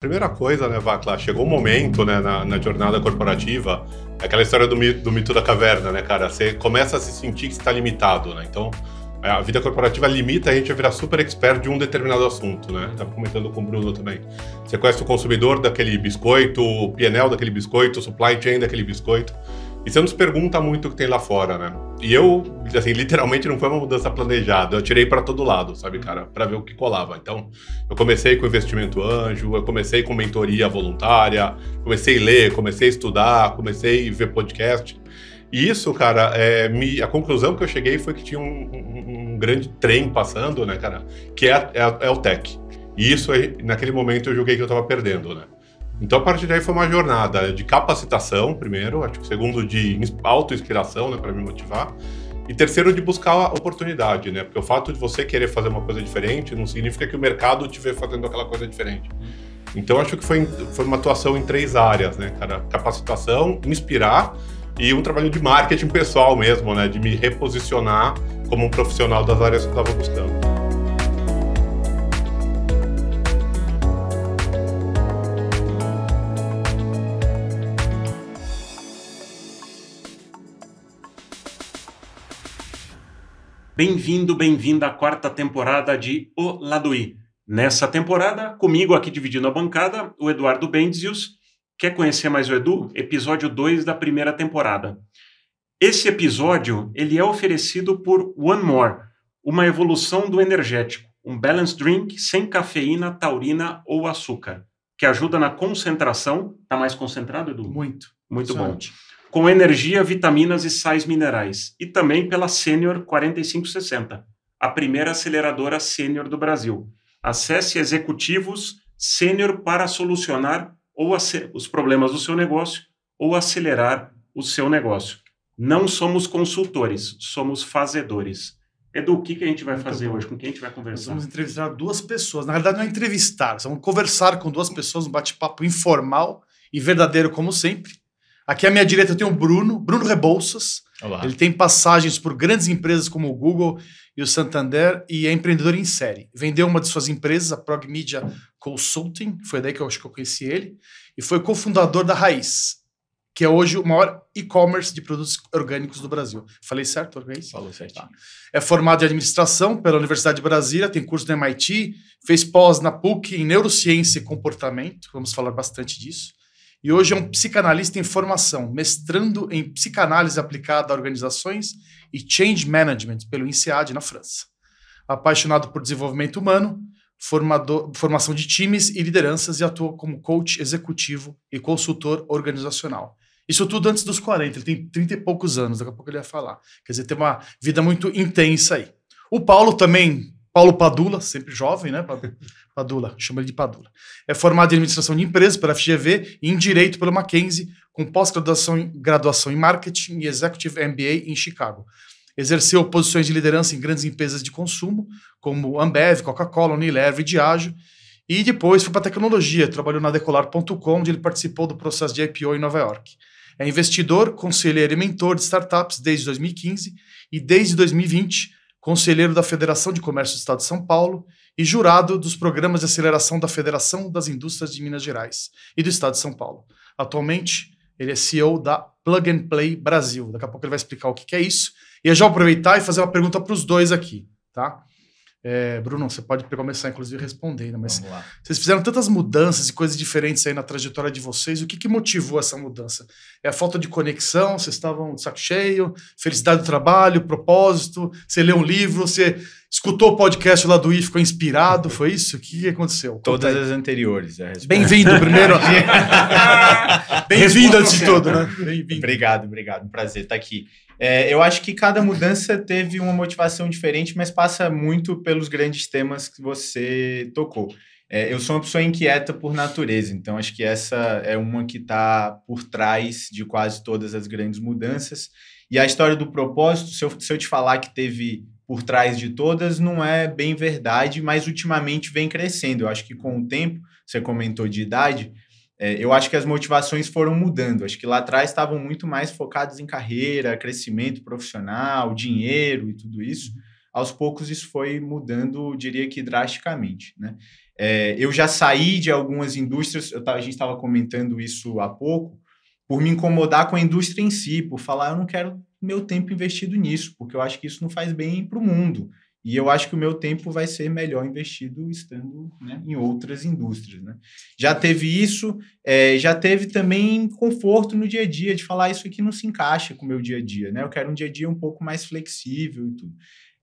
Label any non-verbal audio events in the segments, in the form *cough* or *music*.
Primeira coisa, né, Vacla, chegou um momento, né, na, na, jornada corporativa, aquela história do mito, do mito da caverna, né, cara? Você começa a se sentir que está limitado, né? Então, a vida corporativa limita a gente a virar super expert de um determinado assunto, né? Estava comentando com o Bruno também. Você conhece o consumidor daquele biscoito, o PNL daquele biscoito, o supply chain daquele biscoito. E você não se pergunta muito o que tem lá fora, né? E eu, assim, literalmente não foi uma mudança planejada. Eu tirei para todo lado, sabe, cara, para ver o que colava. Então, eu comecei com investimento anjo, eu comecei com mentoria voluntária, comecei a ler, comecei a estudar, comecei a ver podcast. E isso, cara, é, me, a conclusão que eu cheguei foi que tinha um, um, um grande trem passando, né, cara, que é, é, é o tech. E isso, naquele momento, eu julguei que eu estava perdendo, né? Então, a partir daí foi uma jornada de capacitação, primeiro, acho que segundo de auto-inspiração, né, para me motivar, e terceiro de buscar a oportunidade, né? Porque o fato de você querer fazer uma coisa diferente não significa que o mercado te vê fazendo aquela coisa diferente. Então, acho que foi, foi uma atuação em três áreas, né, cara? Capacitação, inspirar e um trabalho de marketing pessoal mesmo, né? De me reposicionar como um profissional das áreas que eu estava buscando. Bem-vindo, bem-vinda à quarta temporada de O Lado I. Nessa temporada, comigo aqui dividindo a bancada, o Eduardo Benzius. Quer conhecer mais o Edu? Episódio 2 da primeira temporada. Esse episódio ele é oferecido por One More, uma evolução do energético, um balance drink sem cafeína, taurina ou açúcar, que ajuda na concentração. Tá mais concentrado, Edu? Muito. Muito bom com energia, vitaminas e sais minerais, e também pela Sênior 4560, a primeira aceleradora sênior do Brasil. Acesse executivos sênior para solucionar ou os problemas do seu negócio ou acelerar o seu negócio. Não somos consultores, somos fazedores. Edu, o que, que a gente vai Muito fazer bom. hoje? Com quem a gente vai conversar? Nós vamos entrevistar duas pessoas. Na verdade, não é entrevistar, vamos conversar com duas pessoas, um bate-papo informal e verdadeiro, como sempre. Aqui à minha direita tenho o Bruno, Bruno Rebouças. Olá. Ele tem passagens por grandes empresas como o Google e o Santander e é empreendedor em série. Vendeu uma de suas empresas, a Prog Media Consulting, foi daí que eu acho que eu conheci ele, e foi cofundador da Raiz, que é hoje o maior e-commerce de produtos orgânicos do Brasil. Falei certo, Raiz? Falou certo. Tá. É formado em administração pela Universidade de Brasília, tem curso no MIT, fez pós na PUC em neurociência e comportamento, vamos falar bastante disso e hoje é um psicanalista em formação, mestrando em psicanálise aplicada a organizações e change management pelo INSEAD na França. Apaixonado por desenvolvimento humano, formador, formação de times e lideranças e atua como coach executivo e consultor organizacional. Isso tudo antes dos 40, ele tem 30 e poucos anos, daqui a pouco ele vai falar. Quer dizer, tem uma vida muito intensa aí. O Paulo também Paulo Padula, sempre jovem, né? Padula, chama ele de Padula. É formado em administração de empresas pela FGV e em direito pela Mackenzie, com pós-graduação em, graduação em marketing e executive MBA em Chicago. Exerceu posições de liderança em grandes empresas de consumo, como Ambev, Coca-Cola, Unilever e Diageo. E depois foi para tecnologia, trabalhou na Decolar.com, onde ele participou do processo de IPO em Nova York. É investidor, conselheiro e mentor de startups desde 2015 e desde 2020 conselheiro da Federação de Comércio do Estado de São Paulo e jurado dos programas de aceleração da Federação das Indústrias de Minas Gerais e do Estado de São Paulo. Atualmente, ele é CEO da Plug and Play Brasil. Daqui a pouco ele vai explicar o que é isso. E eu já aproveitar e fazer uma pergunta para os dois aqui, tá? É, Bruno, você pode começar, inclusive, respondendo, mas vocês fizeram tantas mudanças e coisas diferentes aí na trajetória de vocês. O que, que motivou essa mudança? É a falta de conexão? Vocês estavam de saco cheio? Felicidade do trabalho? Propósito? Você leu um livro? Você escutou o podcast lá do I ficou inspirado? Foi isso? O que, que aconteceu? Todas as anteriores. Bem-vindo primeiro. *laughs* Bem-vindo antes de tudo, né? Obrigado, obrigado. prazer estar aqui. É, eu acho que cada mudança teve uma motivação diferente, mas passa muito pelos grandes temas que você tocou. É, eu sou uma pessoa inquieta por natureza, então acho que essa é uma que está por trás de quase todas as grandes mudanças. E a história do propósito, se eu, se eu te falar que teve por trás de todas, não é bem verdade, mas ultimamente vem crescendo. Eu acho que com o tempo, você comentou de idade, é, eu acho que as motivações foram mudando. Acho que lá atrás estavam muito mais focados em carreira, crescimento profissional, dinheiro e tudo isso. Aos poucos isso foi mudando, diria que drasticamente. Né? É, eu já saí de algumas indústrias, eu, a gente estava comentando isso há pouco, por me incomodar com a indústria em si, por falar, eu não quero meu tempo investido nisso, porque eu acho que isso não faz bem para o mundo. E eu acho que o meu tempo vai ser melhor investido estando né, em outras indústrias. Né? Já teve isso, é, já teve também conforto no dia a dia, de falar isso aqui não se encaixa com o meu dia a dia. Né? Eu quero um dia a dia um pouco mais flexível e tudo.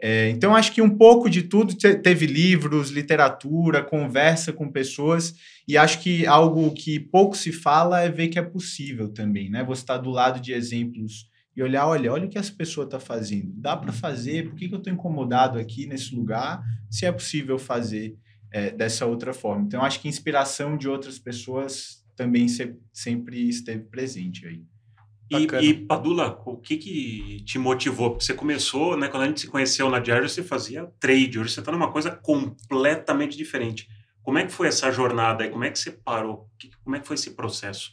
É, então, acho que um pouco de tudo teve livros, literatura, conversa com pessoas, e acho que algo que pouco se fala é ver que é possível também. Né? Você está do lado de exemplos e olhar, olha, olha o que essa pessoa está fazendo. Dá para fazer? Por que, que eu estou incomodado aqui nesse lugar? Se é possível fazer é, dessa outra forma. Então, acho que inspiração de outras pessoas também se, sempre esteve presente aí. E, e, Padula, o que, que te motivou? Porque você começou, né, quando a gente se conheceu na Diário, você fazia trade, hoje você está numa coisa completamente diferente. Como é que foi essa jornada e como é que você parou? Como é que foi esse processo?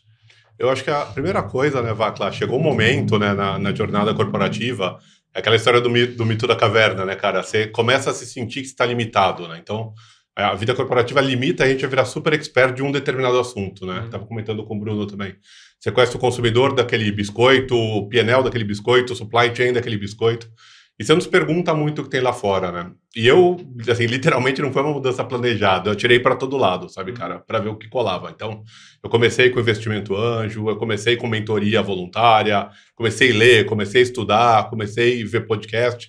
Eu acho que a primeira coisa, né, Vacla, chegou um momento, né, na, na jornada corporativa, é aquela história do mito, do mito da caverna, né, cara? Você começa a se sentir que está limitado, né? Então, a vida corporativa limita a gente a virar super expert de um determinado assunto, né? Uhum. Tava comentando com o Bruno também. Você conhece o consumidor daquele biscoito, o PNL daquele biscoito, o supply chain daquele biscoito. E você não se pergunta muito o que tem lá fora, né? E eu, assim, literalmente não foi uma mudança planejada. Eu tirei para todo lado, sabe, uhum. cara, para ver o que colava. Então, eu comecei com investimento anjo, eu comecei com mentoria voluntária, comecei a ler, comecei a estudar, comecei a ver podcast.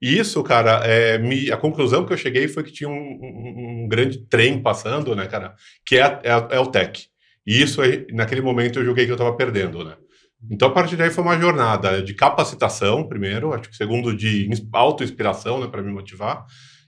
E isso, cara, é, me, a conclusão que eu cheguei foi que tinha um, um, um grande trem passando, né, cara, que é, é, é o tech. E isso, naquele momento, eu julguei que eu estava perdendo, né? Então, a partir daí foi uma jornada de capacitação, primeiro, acho que segundo, de auto-inspiração, né, para me motivar,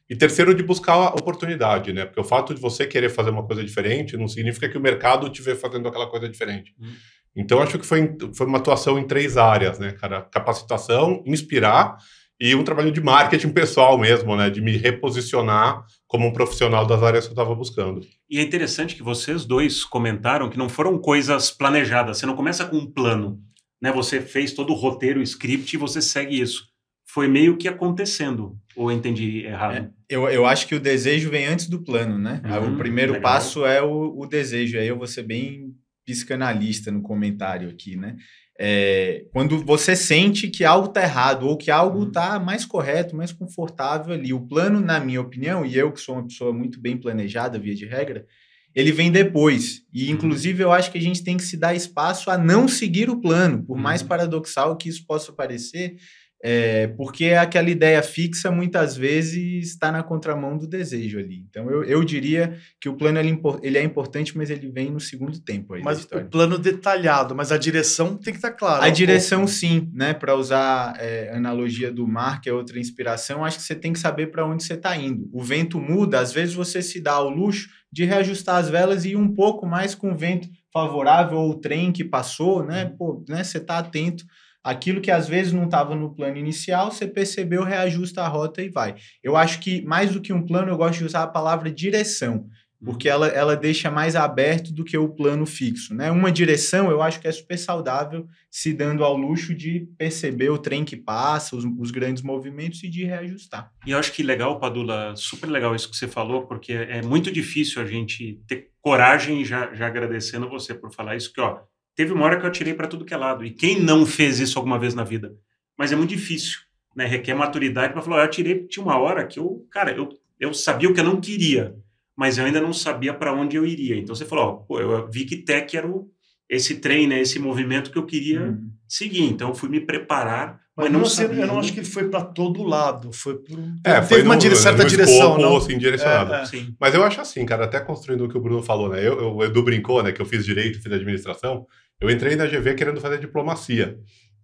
e terceiro, de buscar a oportunidade, né? Porque o fato de você querer fazer uma coisa diferente não significa que o mercado te vê fazendo aquela coisa diferente. Hum. Então, acho que foi, foi uma atuação em três áreas, né, cara? Capacitação, inspirar e um trabalho de marketing pessoal mesmo, né? De me reposicionar como um profissional das áreas que eu estava buscando. E é interessante que vocês dois comentaram que não foram coisas planejadas. Você não começa com um plano, né? Você fez todo o roteiro, o script e você segue isso. Foi meio que acontecendo, ou entendi errado? É, eu, eu acho que o desejo vem antes do plano, né? Uhum, o primeiro legal. passo é o, o desejo. Aí eu vou ser bem psicanalista no comentário aqui, né? É, quando você sente que algo está errado ou que algo está uhum. mais correto, mais confortável ali. O plano, na minha opinião, e eu que sou uma pessoa muito bem planejada, via de regra, ele vem depois. E, uhum. inclusive, eu acho que a gente tem que se dar espaço a não seguir o plano, por mais uhum. paradoxal que isso possa parecer, é, porque aquela ideia fixa muitas vezes está na contramão do desejo ali. Então eu, eu diria que o plano ele, ele é importante, mas ele vem no segundo tempo. Aí mas o plano detalhado, mas a direção tem que estar tá clara. A direção, pouco. sim, né? Para usar é, a analogia do mar, que é outra inspiração, acho que você tem que saber para onde você está indo. O vento muda, às vezes você se dá ao luxo de reajustar as velas e ir um pouco mais com o vento favorável ou o trem que passou, né? Pô, né? Você está atento Aquilo que às vezes não estava no plano inicial, você percebeu, reajusta a rota e vai. Eu acho que mais do que um plano, eu gosto de usar a palavra direção, porque ela, ela deixa mais aberto do que o plano fixo. Né? Uma direção eu acho que é super saudável, se dando ao luxo de perceber o trem que passa, os, os grandes movimentos e de reajustar. E eu acho que legal, Padula, super legal isso que você falou, porque é muito difícil a gente ter coragem, já, já agradecendo você por falar isso, que ó, Teve uma hora que eu atirei para tudo que é lado. E quem não fez isso alguma vez na vida? Mas é muito difícil, né? Requer maturidade para falar, eu atirei, tinha uma hora que eu, cara, eu, eu sabia o que eu não queria, mas eu ainda não sabia para onde eu iria. Então você falou, ó, pô, eu vi que tech era o, esse trem, né, esse movimento que eu queria uhum. seguir. Então eu fui me preparar, mas, não, sabia. Eu não acho que ele foi para todo lado, foi por é, foi uma no, certa direção, escopo, não? assim, direcionado. É, é. Mas eu acho assim, cara, até construindo o que o Bruno falou, né? Eu, eu, o Edu brincou, né, que eu fiz direito, fiz administração. Eu entrei na GV querendo fazer diplomacia.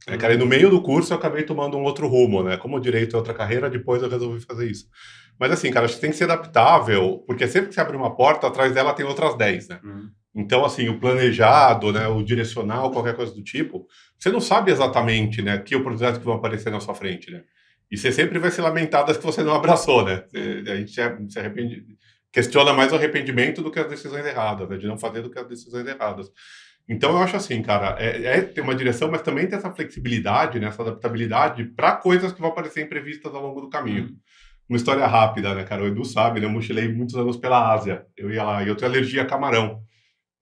Uhum. cara, e no meio do curso eu acabei tomando um outro rumo, né? Como direito é outra carreira, depois eu resolvi fazer isso. Mas assim, cara, acho que tem que ser adaptável, porque sempre que você abre uma porta, atrás dela tem outras 10, né? Uhum. Então, assim, o planejado, né, o direcional, qualquer coisa do tipo, você não sabe exatamente, né, que oportunidades que vão aparecer na sua frente, né? E você sempre vai se lamentar das que você não abraçou, né? A gente se arrepende, questiona mais o arrependimento do que as decisões erradas, né? De não fazer do que as decisões erradas. Então eu acho assim, cara, é, é ter uma direção, mas também ter essa flexibilidade, né, essa adaptabilidade para coisas que vão aparecer imprevistas ao longo do caminho. Uhum. uma história rápida, né, cara? O Edu sabe, né? Eu mochilei muitos anos pela Ásia. Eu ia lá e eu tenho alergia a camarão.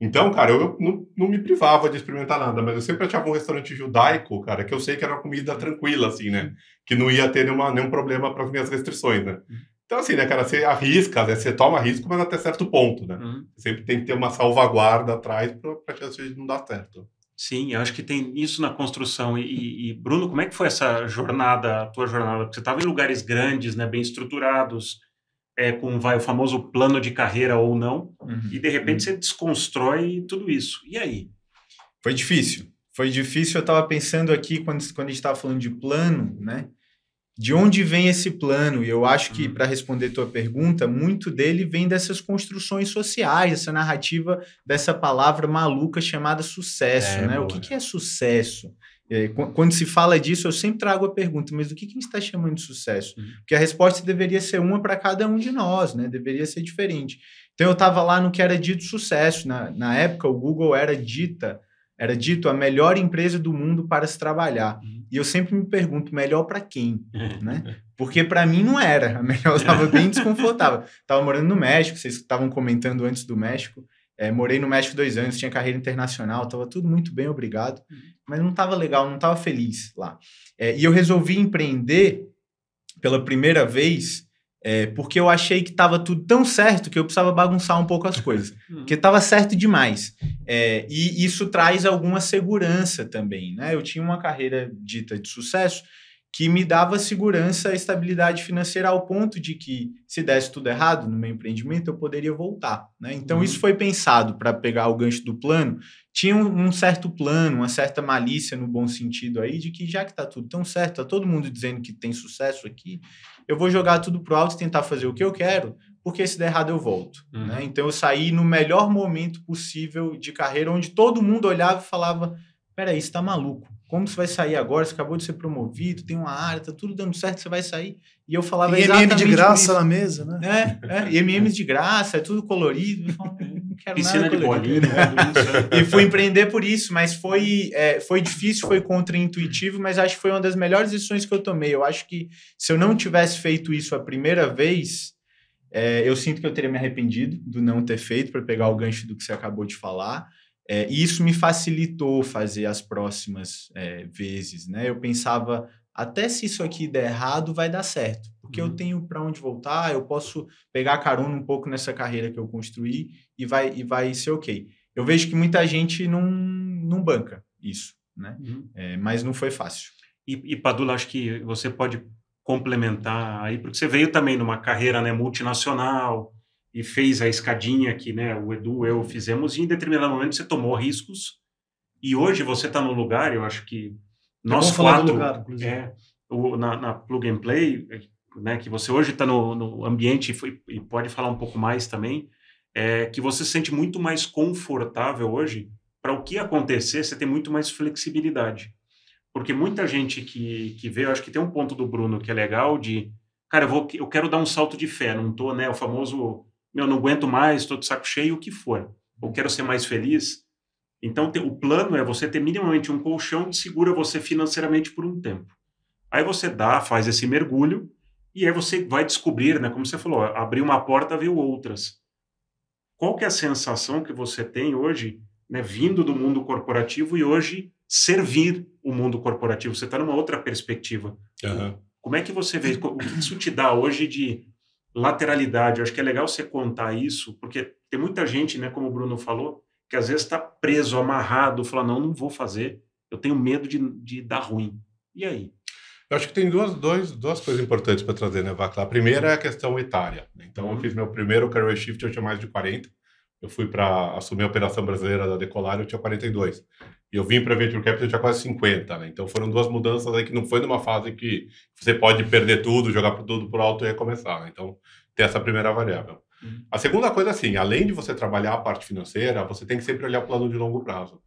Então, cara, eu não, não me privava de experimentar nada, mas eu sempre achava um restaurante judaico, cara, que eu sei que era uma comida tranquila, assim, né? Que não ia ter nenhuma, nenhum problema para as minhas restrições, né? Então, assim, né, cara, você arrisca, né? você toma risco, mas até certo ponto, né? Uhum. Sempre tem que ter uma salvaguarda atrás para a chance de não dar certo. Sim, eu acho que tem isso na construção. E, e, Bruno, como é que foi essa jornada, a tua jornada? Porque você estava em lugares grandes, né, bem estruturados, é, com vai, o famoso plano de carreira ou não, uhum. e de repente uhum. você desconstrói tudo isso. E aí? Foi difícil. Foi difícil. Eu estava pensando aqui, quando, quando a gente estava falando de plano, né? de onde vem esse plano? E eu acho que, uhum. para responder tua pergunta, muito dele vem dessas construções sociais, essa narrativa dessa palavra maluca chamada sucesso. É, né? O que, que, é sucesso? É, quando se fala disso, eu sempre trago a pergunta, mas o que, que a gente está chamando de sucesso? Uhum. Porque a resposta deveria ser uma para cada um de nós, né? deveria ser diferente. Então, eu estava lá no que era dito sucesso. Na, na época, o Google era dita era dito a melhor empresa do mundo para se trabalhar. Uhum. E eu sempre me pergunto, melhor para quem? *laughs* né? Porque para mim não era. A melhor estava bem desconfortável. *laughs* Estava morando no México, vocês estavam comentando antes do México. É, morei no México dois anos, tinha carreira internacional, estava tudo muito bem, obrigado. Uhum. Mas não estava legal, não estava feliz lá. É, e eu resolvi empreender pela primeira vez é, porque eu achei que estava tudo tão certo que eu precisava bagunçar um pouco as coisas. *laughs* Hum. porque estava certo demais. É, e isso traz alguma segurança também. Né? Eu tinha uma carreira dita de sucesso que me dava segurança e estabilidade financeira ao ponto de que, se desse tudo errado no meu empreendimento, eu poderia voltar. Né? Então, uhum. isso foi pensado para pegar o gancho do plano. Tinha um, um, certo plano, uma certa malícia no bom sentido aí, de que já que está tudo tão certo, está todo mundo dizendo que tem sucesso aqui, eu vou jogar tudo pro alto e tentar fazer o que eu quero, porque se der errado eu volto. Uhum. Né? Então, eu saí no melhor momento possível de carreira, onde todo mundo olhava e falava: peraí, você está maluco como você vai sair agora? Você acabou de ser promovido, tem uma área, tá tudo dando certo, você vai sair. E eu falava e exatamente MM de graça na mesa, né? É, é MMs de graça, é tudo colorido. Eu falava, não quero Piscina nada de bolinha. Né? e fui empreender por isso, mas foi, é, foi difícil, foi contra-intuitivo, mas acho que foi uma das melhores decisões que eu tomei. Eu acho que se eu não tivesse feito isso a primeira vez, é, eu sinto que eu teria me arrependido do não ter feito, para pegar o gancho do que você acabou de falar. É, e isso me facilitou fazer as próximas é, vezes, né? Eu pensava, até se isso aqui der errado, vai dar certo, porque uhum. eu tenho para onde voltar, eu posso pegar carona um pouco nessa carreira que eu construí e vai, e vai ser ok. Eu vejo que muita gente não, não banca isso, né? Uhum. É, mas não foi fácil. E, e Padula, acho que você pode complementar aí, porque você veio também numa carreira né, multinacional, e fez a escadinha que né, o Edu, eu fizemos, e em determinado momento você tomou riscos, e hoje você está no lugar, eu acho que é nós é quatro, lugar, é, o, na, na, Plug and Play, né, que você hoje está no, no, ambiente e, foi, e, pode falar um pouco mais também, é que você se sente muito mais confortável hoje para o que acontecer, você tem muito mais flexibilidade. Porque muita gente que, que vê, eu acho que tem um ponto do Bruno que é legal de, cara, eu, vou, eu quero dar um salto de fé, não estou, né, o famoso meu, não aguento mais, estou de saco cheio, o que for. Ou quero ser mais feliz. Então, o plano é você ter minimamente um colchão que segura você financeiramente por um tempo. Aí você dá, faz esse mergulho, e aí você vai descobrir, né, como você falou, abrir uma porta, viu outras. Qual que é a sensação que você tem hoje, né, vindo do mundo corporativo e hoje servir o mundo corporativo? Você está numa outra perspectiva. Uhum. Como é que você vê, o que isso te dá hoje de lateralidade. Eu acho que é legal você contar isso, porque tem muita gente, né, como o Bruno falou, que às vezes está preso, amarrado, fala, não, não vou fazer, eu tenho medo de, de dar ruim. E aí? Eu acho que tem duas, dois, duas coisas importantes para trazer, né, Vacla? A primeira é a questão etária. Então, eu uhum. fiz meu primeiro career shift, eu tinha mais de 40. Eu fui para assumir a operação brasileira da Decolar, eu tinha 42. Eu vim para Venture Capital, tinha quase 50, né? Então foram duas mudanças aí que não foi numa fase que você pode perder tudo, jogar tudo por alto e recomeçar. Né? Então tem essa primeira variável. Uhum. A segunda coisa, assim, além de você trabalhar a parte financeira, você tem que sempre olhar o plano de longo prazo.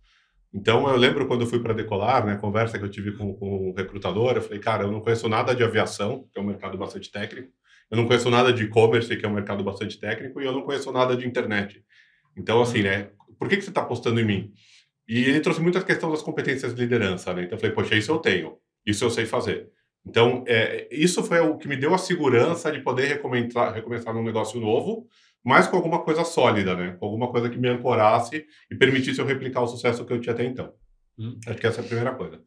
Então, eu lembro quando eu fui para Decolar, né, conversa que eu tive com, com o recrutador, eu falei, cara, eu não conheço nada de aviação, que é um mercado bastante técnico, eu não conheço nada de e-commerce, que é um mercado bastante técnico, e eu não conheço nada de internet. Então, assim, né? Por que, que você está apostando em mim? E ele trouxe muita questão das competências de liderança, né? Então, eu falei, poxa, isso eu tenho. Isso eu sei fazer. Então, é, isso foi o que me deu a segurança de poder recomeçar, recomeçar num negócio novo, mas com alguma coisa sólida, né? Com alguma coisa que me ancorasse e permitisse eu replicar o sucesso que eu tinha até então. Hum. Acho que essa é a primeira coisa.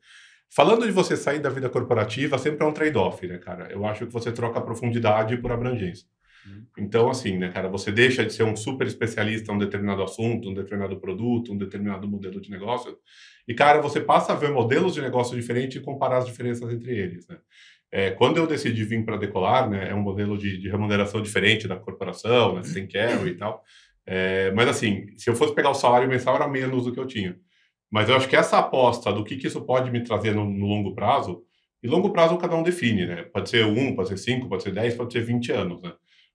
Falando de você sair da vida corporativa, sempre é um trade-off, né, cara? Eu acho que você troca profundidade por abrangência. Uhum. Então, assim, né, cara, você deixa de ser um super especialista em um determinado assunto, um determinado produto, um determinado modelo de negócio, e, cara, você passa a ver modelos de negócio diferentes e comparar as diferenças entre eles, né? É, quando eu decidi vir para Decolar, né, é um modelo de, de, remuneração diferente da corporação, né, você tem carry e tal. É, mas, assim, se eu fosse pegar o salário mensal, era menos do que eu tinha. Mas eu acho que essa aposta do que, que isso pode me trazer no, no longo prazo, e longo prazo cada um define, né? Pode ser um, pode ser cinco, pode ser dez, pode ser vinte anos, né?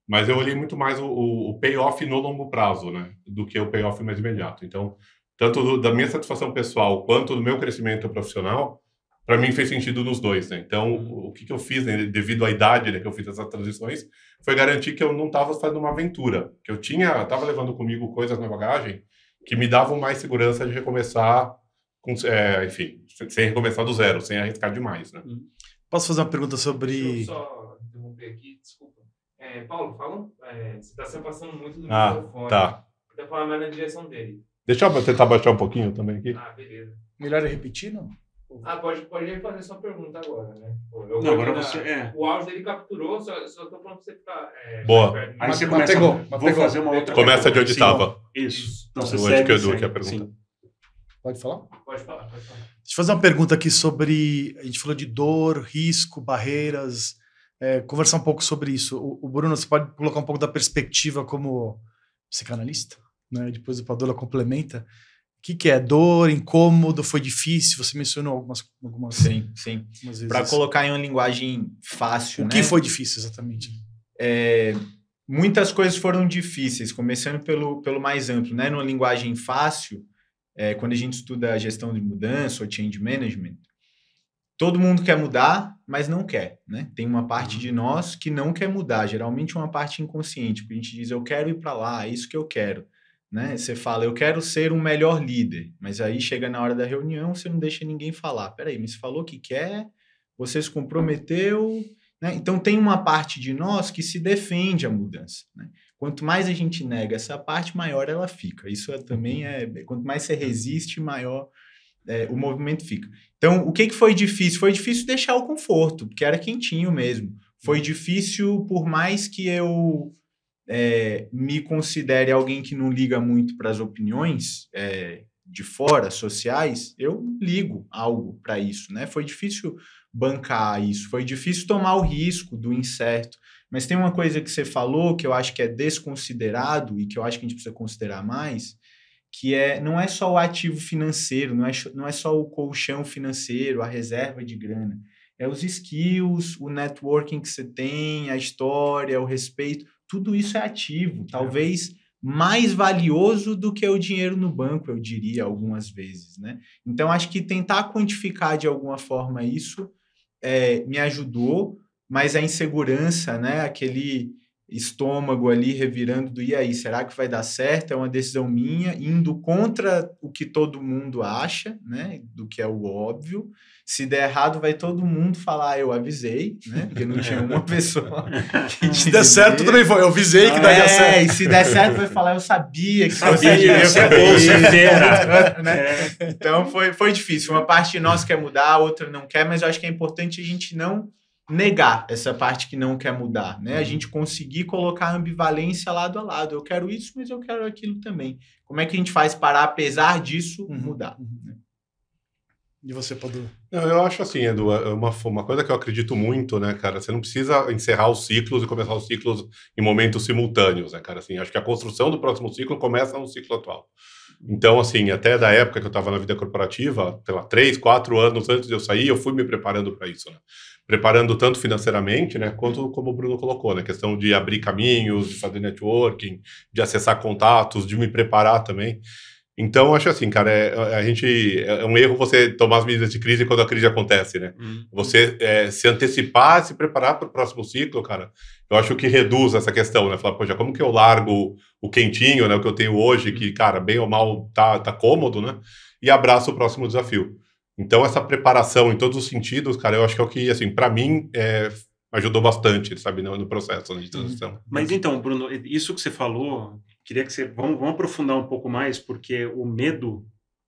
Mas eu olhei muito mais o, o, payoff no longo prazo, né? Do que o payoff mais imediato. Então, tanto do, da minha satisfação pessoal quanto do meu crescimento profissional, para mim fez sentido nos dois, né? Então, o, o que, que eu fiz, né, devido à idade né, que eu fiz essas transições, foi garantir que eu não estava fazendo uma aventura, que eu tinha, estava levando comigo coisas na bagagem que me davam mais segurança de recomeçar, com, é, enfim, sem recomeçar do zero, sem arriscar demais, né? Posso fazer uma pergunta sobre... Deixa eu só interromper aqui, desculpa. É, Paulo, fala. É, você está se afastando muito do ah, microfone. Tá. Tá falando mais na direção dele. Deixa eu tentar baixar um pouquinho também aqui. Ah, beleza. Melhor é repetir, não? Ah, pode, pode fazer sua pergunta agora, né? Eu não, agora você. É. O áudio dele capturou, só, só tô falando pra você ficar. É, Boa. Aí você começa. Pegou, vou fazer uma outra. Começa de onde estava. Isso. Então, você segue, que eu dou aqui a pergunta. Sim. Pode falar? Pode falar, pode falar. Deixa eu fazer uma pergunta aqui sobre. A gente falou de dor, risco, barreiras é, conversar um pouco sobre isso. O, o, Bruno, você pode colocar um pouco da perspectiva como psicanalista? Né? Depois o Padola complementa. O que, que é dor, incômodo, foi difícil? Você mencionou algumas, algumas Sim, sim. Para colocar em uma linguagem fácil. O né? que foi difícil exatamente? É, muitas coisas foram difíceis, começando pelo, pelo mais amplo. Né? Numa linguagem fácil, é, quando a gente estuda a gestão de mudança ou change management, todo mundo quer mudar, mas não quer, né? Tem uma parte de nós que não quer mudar, geralmente uma parte inconsciente, porque a gente diz eu quero ir para lá, é isso que eu quero, né? Você fala eu quero ser um melhor líder, mas aí chega na hora da reunião, você não deixa ninguém falar. Peraí, mas você falou que quer, você se comprometeu, né? Então tem uma parte de nós que se defende a mudança, né? Quanto mais a gente nega essa parte, maior ela fica. Isso é, também é, quanto mais você resiste, maior é, o movimento fica. Então, o que, que foi difícil? Foi difícil deixar o conforto, porque era quentinho mesmo. Foi difícil, por mais que eu é, me considere alguém que não liga muito para as opiniões é, de fora, sociais, eu ligo algo para isso, né? Foi difícil bancar isso, foi difícil tomar o risco do incerto. Mas tem uma coisa que você falou que eu acho que é desconsiderado e que eu acho que a gente precisa considerar mais, que é não é só o ativo financeiro, não é, não é só o colchão financeiro, a reserva de grana. É os skills, o networking que você tem, a história, o respeito, tudo isso é ativo. É. Talvez mais valioso do que o dinheiro no banco, eu diria algumas vezes, né? Então acho que tentar quantificar de alguma forma isso é, me ajudou, mas a insegurança, né? Aquele estômago ali revirando do e aí, será que vai dar certo? É uma decisão minha, indo contra o que todo mundo acha, né? Do que é o óbvio. Se der errado, vai todo mundo falar, ah, eu avisei, né? Porque não tinha uma *laughs* pessoa *laughs* que Se der certo, também foi. Eu avisei que daria é, certo. É, e se der certo, vai falar, eu sabia que sabia, você iria fazer. *laughs* né? É. Então foi, foi difícil. Uma parte nossa quer mudar, a outra não quer, mas eu acho que é importante a gente não negar essa parte que não quer mudar, né? A uhum. gente conseguir colocar a ambivalência lado a lado. Eu quero isso, mas eu quero aquilo também. Como é que a gente faz para, apesar disso, uhum. mudar? Uhum. Né? E você, Padu? Eu acho assim, Edu, é uma, uma coisa que eu acredito muito, né, cara? Você não precisa encerrar os ciclos e começar os ciclos em momentos simultâneos, né, cara? Assim, acho que a construção do próximo ciclo começa no ciclo atual. Então, assim, até da época que eu estava na vida corporativa, sei lá, três, quatro anos antes de eu sair, eu fui me preparando para isso, né? Preparando tanto financeiramente, né, quanto como o Bruno colocou, né, questão de abrir caminhos, de fazer networking, de acessar contatos, de me preparar também. Então, acho assim, cara, é, a gente é um erro você tomar as medidas de crise quando a crise acontece, né? Uhum. Você é, se antecipar, se preparar para o próximo ciclo, cara. Eu acho que reduz essa questão, né? Falar, poxa, como que eu largo o quentinho, né, o que eu tenho hoje, que, cara, bem ou mal tá, tá cômodo, né? E abraço o próximo desafio. Então, essa preparação em todos os sentidos, cara, eu acho que é o que, assim, para mim, é, ajudou bastante, sabe, no, no processo né, de transição. Mas então, Bruno, isso que você falou, queria que você. Vamos, vamos aprofundar um pouco mais, porque o medo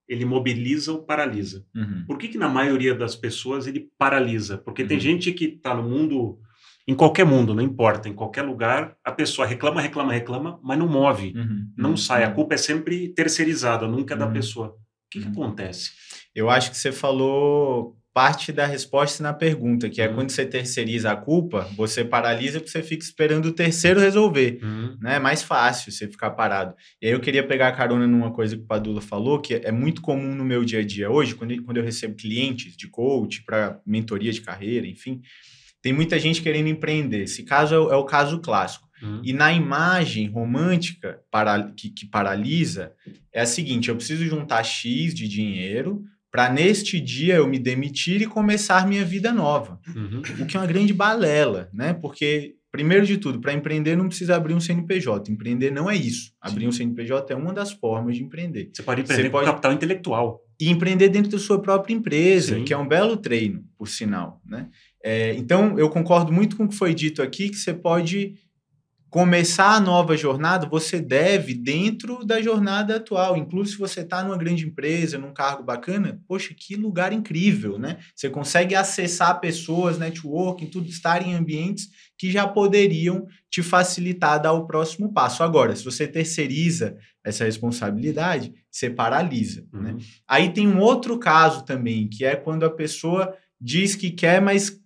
ele mobiliza ou paralisa. Uhum. Por que, que na maioria das pessoas ele paralisa? Porque tem Uhum. gente que está no mundo, em qualquer mundo, não importa, em qualquer lugar, a pessoa reclama, reclama, reclama, mas não move, Uhum. não Uhum. sai. A culpa é sempre terceirizada, nunca é da Uhum. pessoa. O que, que Uhum. acontece? Eu acho que você falou parte da resposta na pergunta, que é Uhum. quando você terceiriza a culpa, você paralisa porque você fica esperando o terceiro resolver. né? É mais fácil você ficar parado. E aí eu queria pegar a carona numa coisa que o Padula falou, que é muito comum no meu dia a dia hoje, quando eu, quando eu recebo clientes de coach para mentoria de carreira, enfim, tem muita gente querendo empreender. Esse caso é o, é o caso clássico. Uhum. E na imagem romântica para, que, que paralisa, é a seguinte: eu preciso juntar X de dinheiro para neste dia eu me demitir e começar minha vida nova Uhum. o que é uma grande balela, né? Porque, primeiro de tudo, para empreender não precisa abrir um CNPJ. Empreender não é isso. Abrir um CNPJ é uma das formas de empreender. Você pode empreender Você com pode- capital intelectual. E empreender dentro da sua própria empresa, Sim. que é um belo treino, por sinal, né? É, então, eu concordo muito com o que foi dito aqui, que você pode começar a nova jornada, você deve dentro da jornada atual. Inclusive, se você está numa grande empresa, num cargo bacana, poxa, que lugar incrível, né? Você consegue acessar pessoas, networking, tudo, estar em ambientes que já poderiam te facilitar dar o próximo passo. Agora, se você terceiriza essa responsabilidade, você paralisa, né? Uhum. Aí tem um outro caso também, que é quando a pessoa diz que quer, mas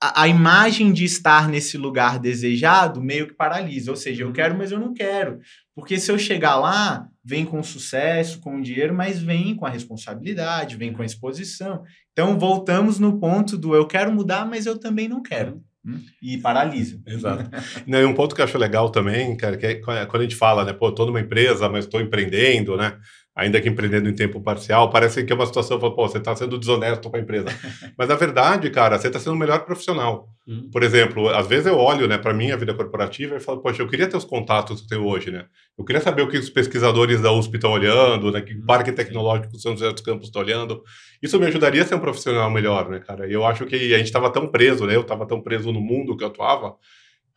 a, a imagem de estar nesse lugar desejado meio que paralisa. Ou seja, eu Uhum. quero, mas eu não quero. Porque se eu chegar lá, vem com sucesso, com dinheiro, mas vem com a responsabilidade, vem com a exposição. Então, voltamos no ponto do eu quero mudar, mas eu também não quero. Hum? E paralisa. Exato. Não, e um ponto que eu acho legal também, cara, que é quando a gente fala, né, pô, tô numa empresa, mas estou empreendendo, né? Ainda que empreendendo em tempo parcial, parece que é uma situação, pô, você está sendo desonesto com a empresa. *laughs* Mas na verdade, cara, você está sendo o melhor profissional. Uhum. Por exemplo, às vezes eu olho, né, para minha vida corporativa e falo, poxa, eu queria ter os contatos que eu tenho hoje, né? Eu queria saber o que os pesquisadores da USP estão olhando, né? Que Uhum. parque tecnológico São José dos Campos está olhando. Isso me ajudaria a ser um profissional melhor, né, cara? E eu acho que a gente estava tão preso, né? Eu estava tão preso no mundo que eu atuava,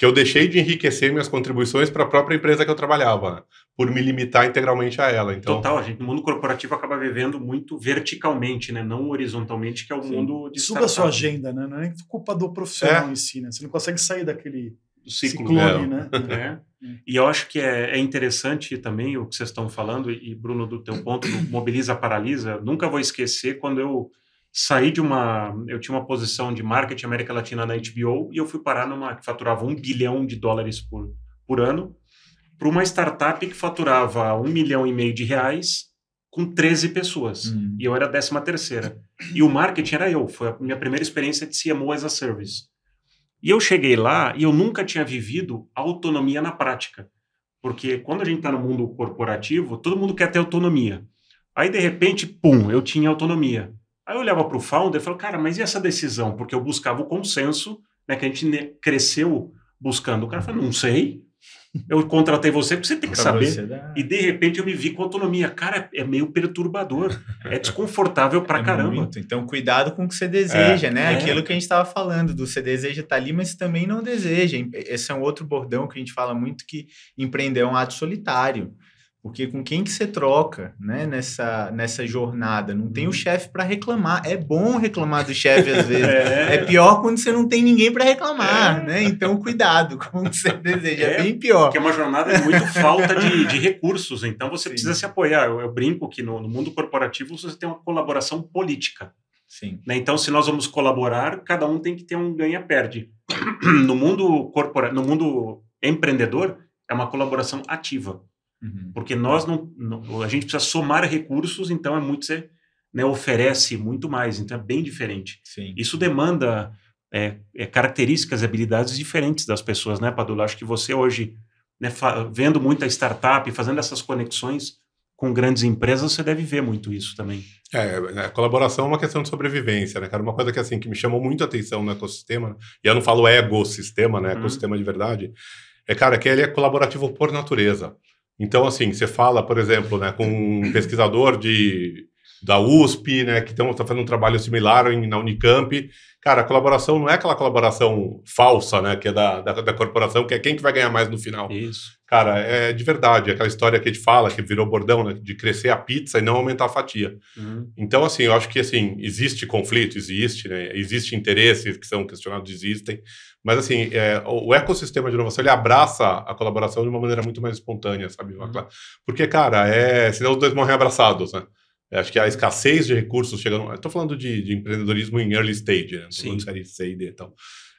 que eu deixei de enriquecer minhas contribuições para a própria empresa que eu trabalhava, por me limitar integralmente a ela. Então, Total, a gente no mundo corporativo acaba vivendo muito verticalmente, né? Não horizontalmente, que é o Sim. mundo de Suga a sua agenda, né? Não é nem culpa do profissional É. em si, né? Você não consegue sair daquele do ciclo. ciclone, É. né? né? E eu acho que é, é interessante também o que vocês estão falando, e Bruno, do teu ponto, do mobiliza, paralisa. Nunca vou esquecer quando eu saí de uma. Eu tinha uma posição de marketing América Latina na HBO e eu fui parar numa que faturava um bilhão de dólares por, por ano para uma startup que faturava um milhão e meio de reais com 13 pessoas. Hum. E eu era a décima terceira. E o marketing era eu. Foi a minha primeira experiência de CMO as a Service. E eu cheguei lá e eu nunca tinha vivido autonomia na prática. Porque quando a gente está no mundo corporativo, todo mundo quer ter autonomia. Aí, de repente, pum, eu tinha autonomia. Aí eu olhava para o founder e falava, cara, mas e essa decisão? Porque eu buscava o consenso, né, que a gente cresceu buscando. O cara falou, não sei. Eu contratei você porque você tem que Pra saber. E de repente eu me vi com autonomia. Cara, é meio perturbador. É desconfortável pra É caramba. muito. Então, cuidado com o que você deseja, né? é. Aquilo que a gente estava falando, do você deseja estar ali, mas também não deseja. Esse é um outro bordão que a gente fala muito, que empreender é um ato solitário. Porque com quem que você troca, né, nessa, nessa jornada? Não tem o chefe para reclamar. É bom reclamar do chefe às *laughs* vezes. É pior quando você não tem ninguém para reclamar, É. né? Então, cuidado com o que você deseja. É, É, bem pior. Porque é uma jornada de muito falta de, de recursos. Então você Sim. precisa se apoiar. Eu, eu brinco que no, no mundo corporativo você tem uma colaboração política. Sim. né? Então, se nós vamos colaborar, cada um tem que ter um ganha-perde. *clears throat* No mundo no mundo empreendedor, é uma colaboração ativa. Uhum. Porque nós não, não- a gente precisa somar recursos, então é muito você né, oferece muito mais, então é bem diferente. Sim. Isso demanda é, é, características e habilidades diferentes das pessoas, né, Padula? Acho que você hoje, né, vendo muita startup, fazendo essas conexões com grandes empresas, você deve ver muito isso também. É, né, colaboração é uma questão de sobrevivência, né, cara? Uma coisa que, assim, que me chamou muito a atenção no ecossistema, né? e eu não falo ecossistema, né, Uhum. ecossistema de verdade, é, cara, que ele é colaborativo por natureza. Então, assim, você fala, por exemplo, né, com um pesquisador de, da USP, né, que estão fazendo um trabalho similar em, na Unicamp. Cara, a colaboração não é aquela colaboração falsa, né, que é da, da, da, corporação, que é quem que vai ganhar mais no final. Isso. Cara, é de verdade, aquela história que a gente fala, que virou bordão, né, de crescer a pizza e não aumentar a fatia. Uhum. Então, assim, eu acho que, assim, existe conflito, existe, né, existe interesses que são questionados, existem, mas, assim, é, o, ecossistema de inovação, ele abraça a colaboração de uma maneira muito mais espontânea, sabe? Uhum. Porque, cara, é, senão os dois morrem abraçados, né? Acho que a escassez de recursos chegando. Estou falando de, de, empreendedorismo em early stage, né? Falando de série C e D e tal.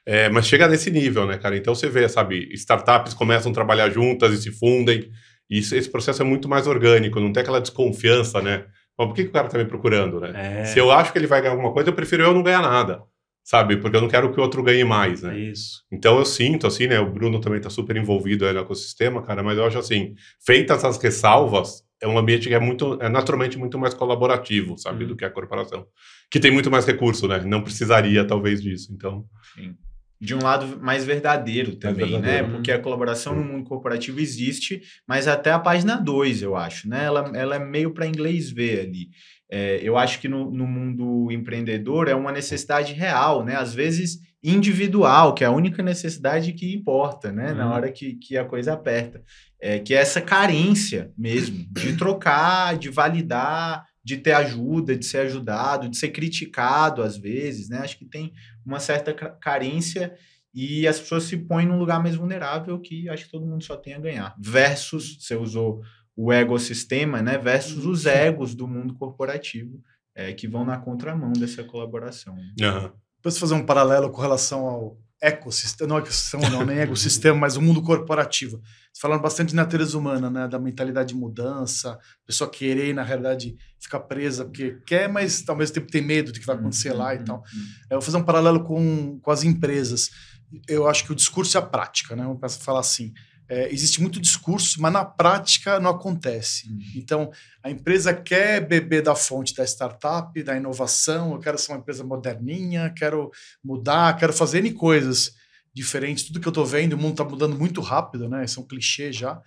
É, mas chega nesse nível, né, cara? Então você vê, sabe, startups começam a trabalhar juntas e se fundem. E isso, esse processo é muito mais orgânico, não tem aquela desconfiança, né? Mas por que, que o cara está me procurando, né? É. Se eu acho que ele vai ganhar alguma coisa, eu prefiro eu não ganhar nada sabe? Porque eu não quero que o outro ganhe mais, né? Isso. Então eu sinto, assim, né? O Bruno também está super envolvido aí no ecossistema, cara, mas eu acho assim, feitas as ressalvas, é um ambiente que é muito, é naturalmente muito mais colaborativo, sabe, uhum. do que a corporação, que tem muito mais recurso, né? Não precisaria talvez disso, então. Sim. De um lado mais verdadeiro também, mais verdadeiro. né? Porque a colaboração no mundo corporativo existe, mas até a página 2, eu acho, né? Ela, ela é meio para inglês ver ali. É, eu acho que no, no mundo empreendedor é uma necessidade real, né? Às vezes individual, que é a única necessidade que importa, né? Uhum. Na hora que, que a coisa aperta é, que é essa carência mesmo de trocar, de validar, de ter ajuda, de ser ajudado, de ser criticado às vezes, né? Acho que tem uma certa carência e as pessoas se põem num lugar mais vulnerável que acho que todo mundo só tem a ganhar. Versus, você usou o ecossistema, né? Versus os egos do mundo corporativo é, que vão na contramão dessa colaboração. Uhum. Posso fazer um paralelo com relação ao ecossistema, não ecossistema não, nem *laughs* ecossistema, mas o mundo corporativo. Você falando bastante de natureza humana, né, da mentalidade de mudança, a pessoa querer, na realidade, ficar presa porque quer, mas ao mesmo tempo tem medo do que vai acontecer uhum, lá e uhum, tal. Uhum. Eu vou fazer um paralelo com, com as empresas. Eu acho que o discurso é a prática, né? Vamos falar assim é, existe muito discurso, mas na prática não acontece. Uhum. Então, a empresa quer beber da fonte da startup, da inovação, eu quero ser uma empresa moderninha, quero mudar, quero fazer N coisas diferentes. Tudo que eu estou vendo, o mundo está mudando muito rápido, né? Isso é um clichê já.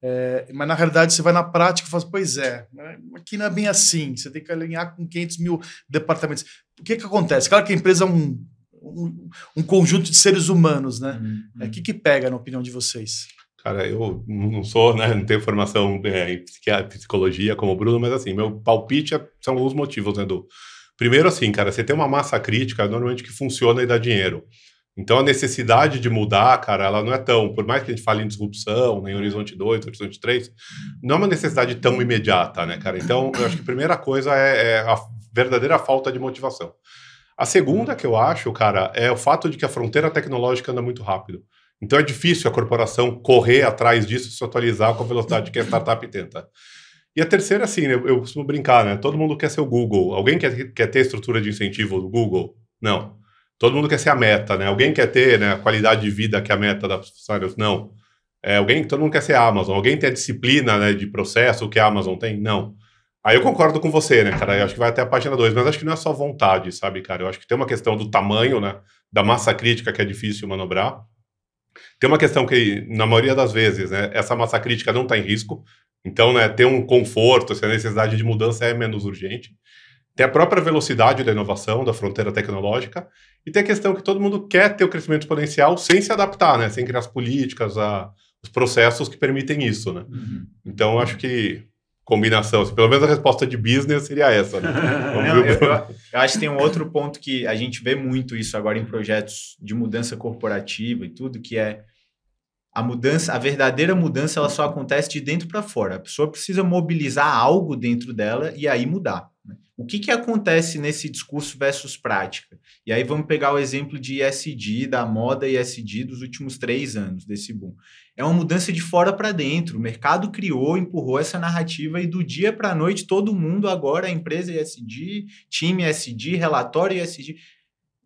É, mas na realidade você vai na prática e fala, pois é, né, aqui não é bem assim, você tem que alinhar com 500 mil departamentos. O que, que acontece? Claro que a empresa é um, um, um conjunto de seres humanos, né? Uhum. É, o que, que pega na opinião de vocês? Cara, eu não sou, né, não tenho formação é, em psicologia como o Bruno, mas assim, meu palpite é, são alguns motivos, né, Edu? Primeiro, assim, cara, você tem uma massa crítica normalmente que funciona e dá dinheiro. Então a necessidade de mudar, cara, ela não é tão, por mais que a gente fale em disrupção, né, em Horizonte 2, Horizonte 3, não é uma necessidade tão imediata, né, cara? Então, eu acho que a primeira coisa é, é a verdadeira falta de motivação. A segunda que eu acho, cara, é o fato de que a fronteira tecnológica anda muito rápido. Então é difícil a corporação correr atrás disso e se atualizar com a velocidade que a startup tenta. E a terceira, assim, eu, eu costumo brincar, né? Todo mundo quer ser o Google. Alguém quer, quer ter estrutura de incentivo do Google? Não. Todo mundo quer ser a meta, né? Alguém quer ter né, a qualidade de vida que é a meta da funcionários? Não. É, alguém, todo mundo quer ser a Amazon. Alguém tem a disciplina né, de processo que a Amazon tem? Não. Aí eu concordo com você, né, cara? Eu acho que vai até a página 2, mas acho que não é só vontade, sabe, cara? Eu acho que tem uma questão do tamanho, né? Da massa crítica que é difícil manobrar. Tem uma questão que, na maioria das vezes, né, essa massa crítica não está em risco. Então, né, ter um conforto, se a necessidade de mudança é menos urgente. Tem a própria velocidade da inovação, da fronteira tecnológica. E tem a questão que todo mundo quer ter o crescimento exponencial sem se adaptar, né, sem criar as políticas, a, os processos que permitem isso. Né? Uhum. Então, acho que combinação. Assim, pelo menos a resposta de business seria essa. Né? *laughs* Não, eu, eu, eu, acho que tem um outro ponto que a gente vê muito isso agora em projetos de mudança corporativa e tudo, que é a mudança, a verdadeira mudança, ela só acontece de dentro para fora. A pessoa precisa mobilizar algo dentro dela e aí mudar. Né? O que, que acontece nesse discurso versus prática? E aí vamos pegar o exemplo de ESG, da moda ESG dos últimos três anos, desse boom é uma mudança de fora para dentro. O mercado criou, empurrou essa narrativa e do dia para a noite todo mundo agora, a empresa ESG, time ESG, relatório ESG.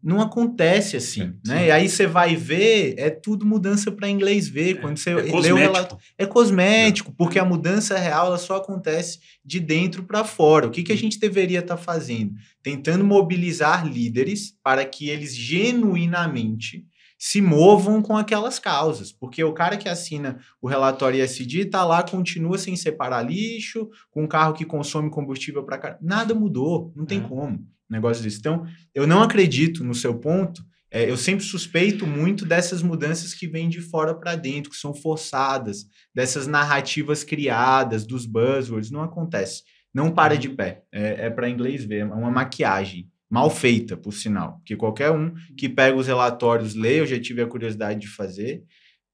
Não acontece assim, é, né? E aí você vai ver, é tudo mudança para inglês ver. É, quando você é lê o relatório. É cosmético, porque a mudança real ela só acontece de dentro para fora. O que, que a gente deveria estar tá fazendo? Tentando mobilizar líderes para que eles genuinamente se movam com aquelas causas, porque o cara que assina o relatório ISD está lá, continua sem separar lixo, com um carro que consome combustível para cá. Nada mudou, não tem É. como negócio disso. Então, eu não acredito no seu ponto. é, eu sempre suspeito muito dessas mudanças que vêm de fora para dentro, que são forçadas, dessas narrativas criadas, dos buzzwords. Não acontece. Não para de pé. É, é para inglês ver, é uma maquiagem. Mal feita, por sinal. Porque qualquer um que pega os relatórios, lê, eu já tive a curiosidade de fazer,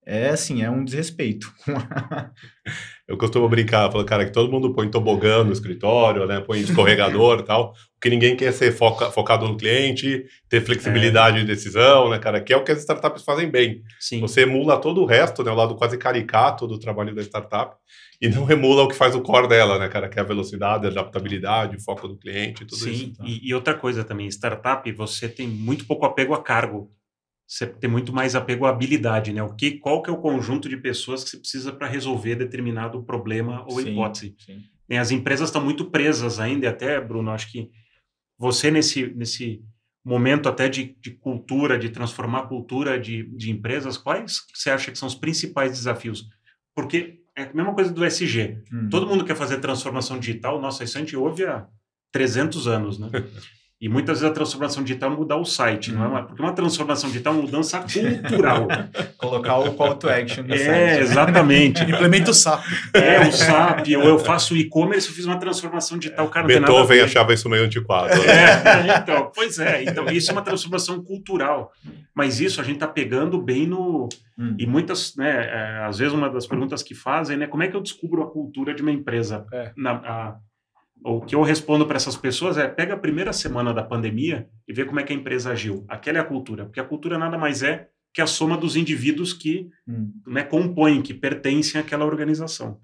é assim, é um desrespeito. *laughs* Eu costumo brincar, falo, cara, que todo mundo põe tobogã no escritório, né? Põe escorregador e tal. Porque ninguém quer ser foca- focado no cliente, ter flexibilidade de decisão, né, cara? Que é o que as startups fazem bem. Sim. Você emula todo o resto, né? O lado quase caricato do trabalho da startup. E não emula o que faz o core dela, né, cara? Que é a velocidade, a adaptabilidade, o foco do cliente, tudo Sim, isso. e, e outra coisa também, startup, você tem muito pouco apego a cargo. Você tem muito mais apego à habilidade, né? O que, qual que é o conjunto de pessoas que você precisa para resolver determinado problema ou Sim, hipótese? sim. as empresas estão muito presas ainda, e até, Bruno, acho que você nesse, nesse momento até de, de cultura, de transformar a cultura de, de empresas, quais você acha que são os principais desafios? Porque é a mesma coisa do SG. Hum. Todo mundo quer fazer transformação digital, nossa, isso a gente ouve há 300 anos, né? *laughs* E muitas vezes a transformação digital é mudar o site, não é? Uma, porque uma transformação digital é uma mudança cultural. *laughs* Colocar o call to action no é, site. exatamente. *laughs* Implementa o SAP. É, o SAP, ou eu faço e-commerce, eu fiz uma transformação digital, o cara Beethoven achava isso meio antiquado. né? É, então, pois é. Então, isso é uma transformação cultural. Mas isso a gente está pegando bem no. Hum. E muitas, né? é, às vezes, uma das perguntas que fazem, né? Como é que eu descubro a cultura de uma empresa? É. Na, a- o que eu respondo para essas pessoas é: pega a primeira semana da pandemia e vê como é que a empresa agiu. Aquela é a cultura. Porque a cultura nada mais é que a soma dos indivíduos que Hum. né, compõem, que pertencem àquela organização.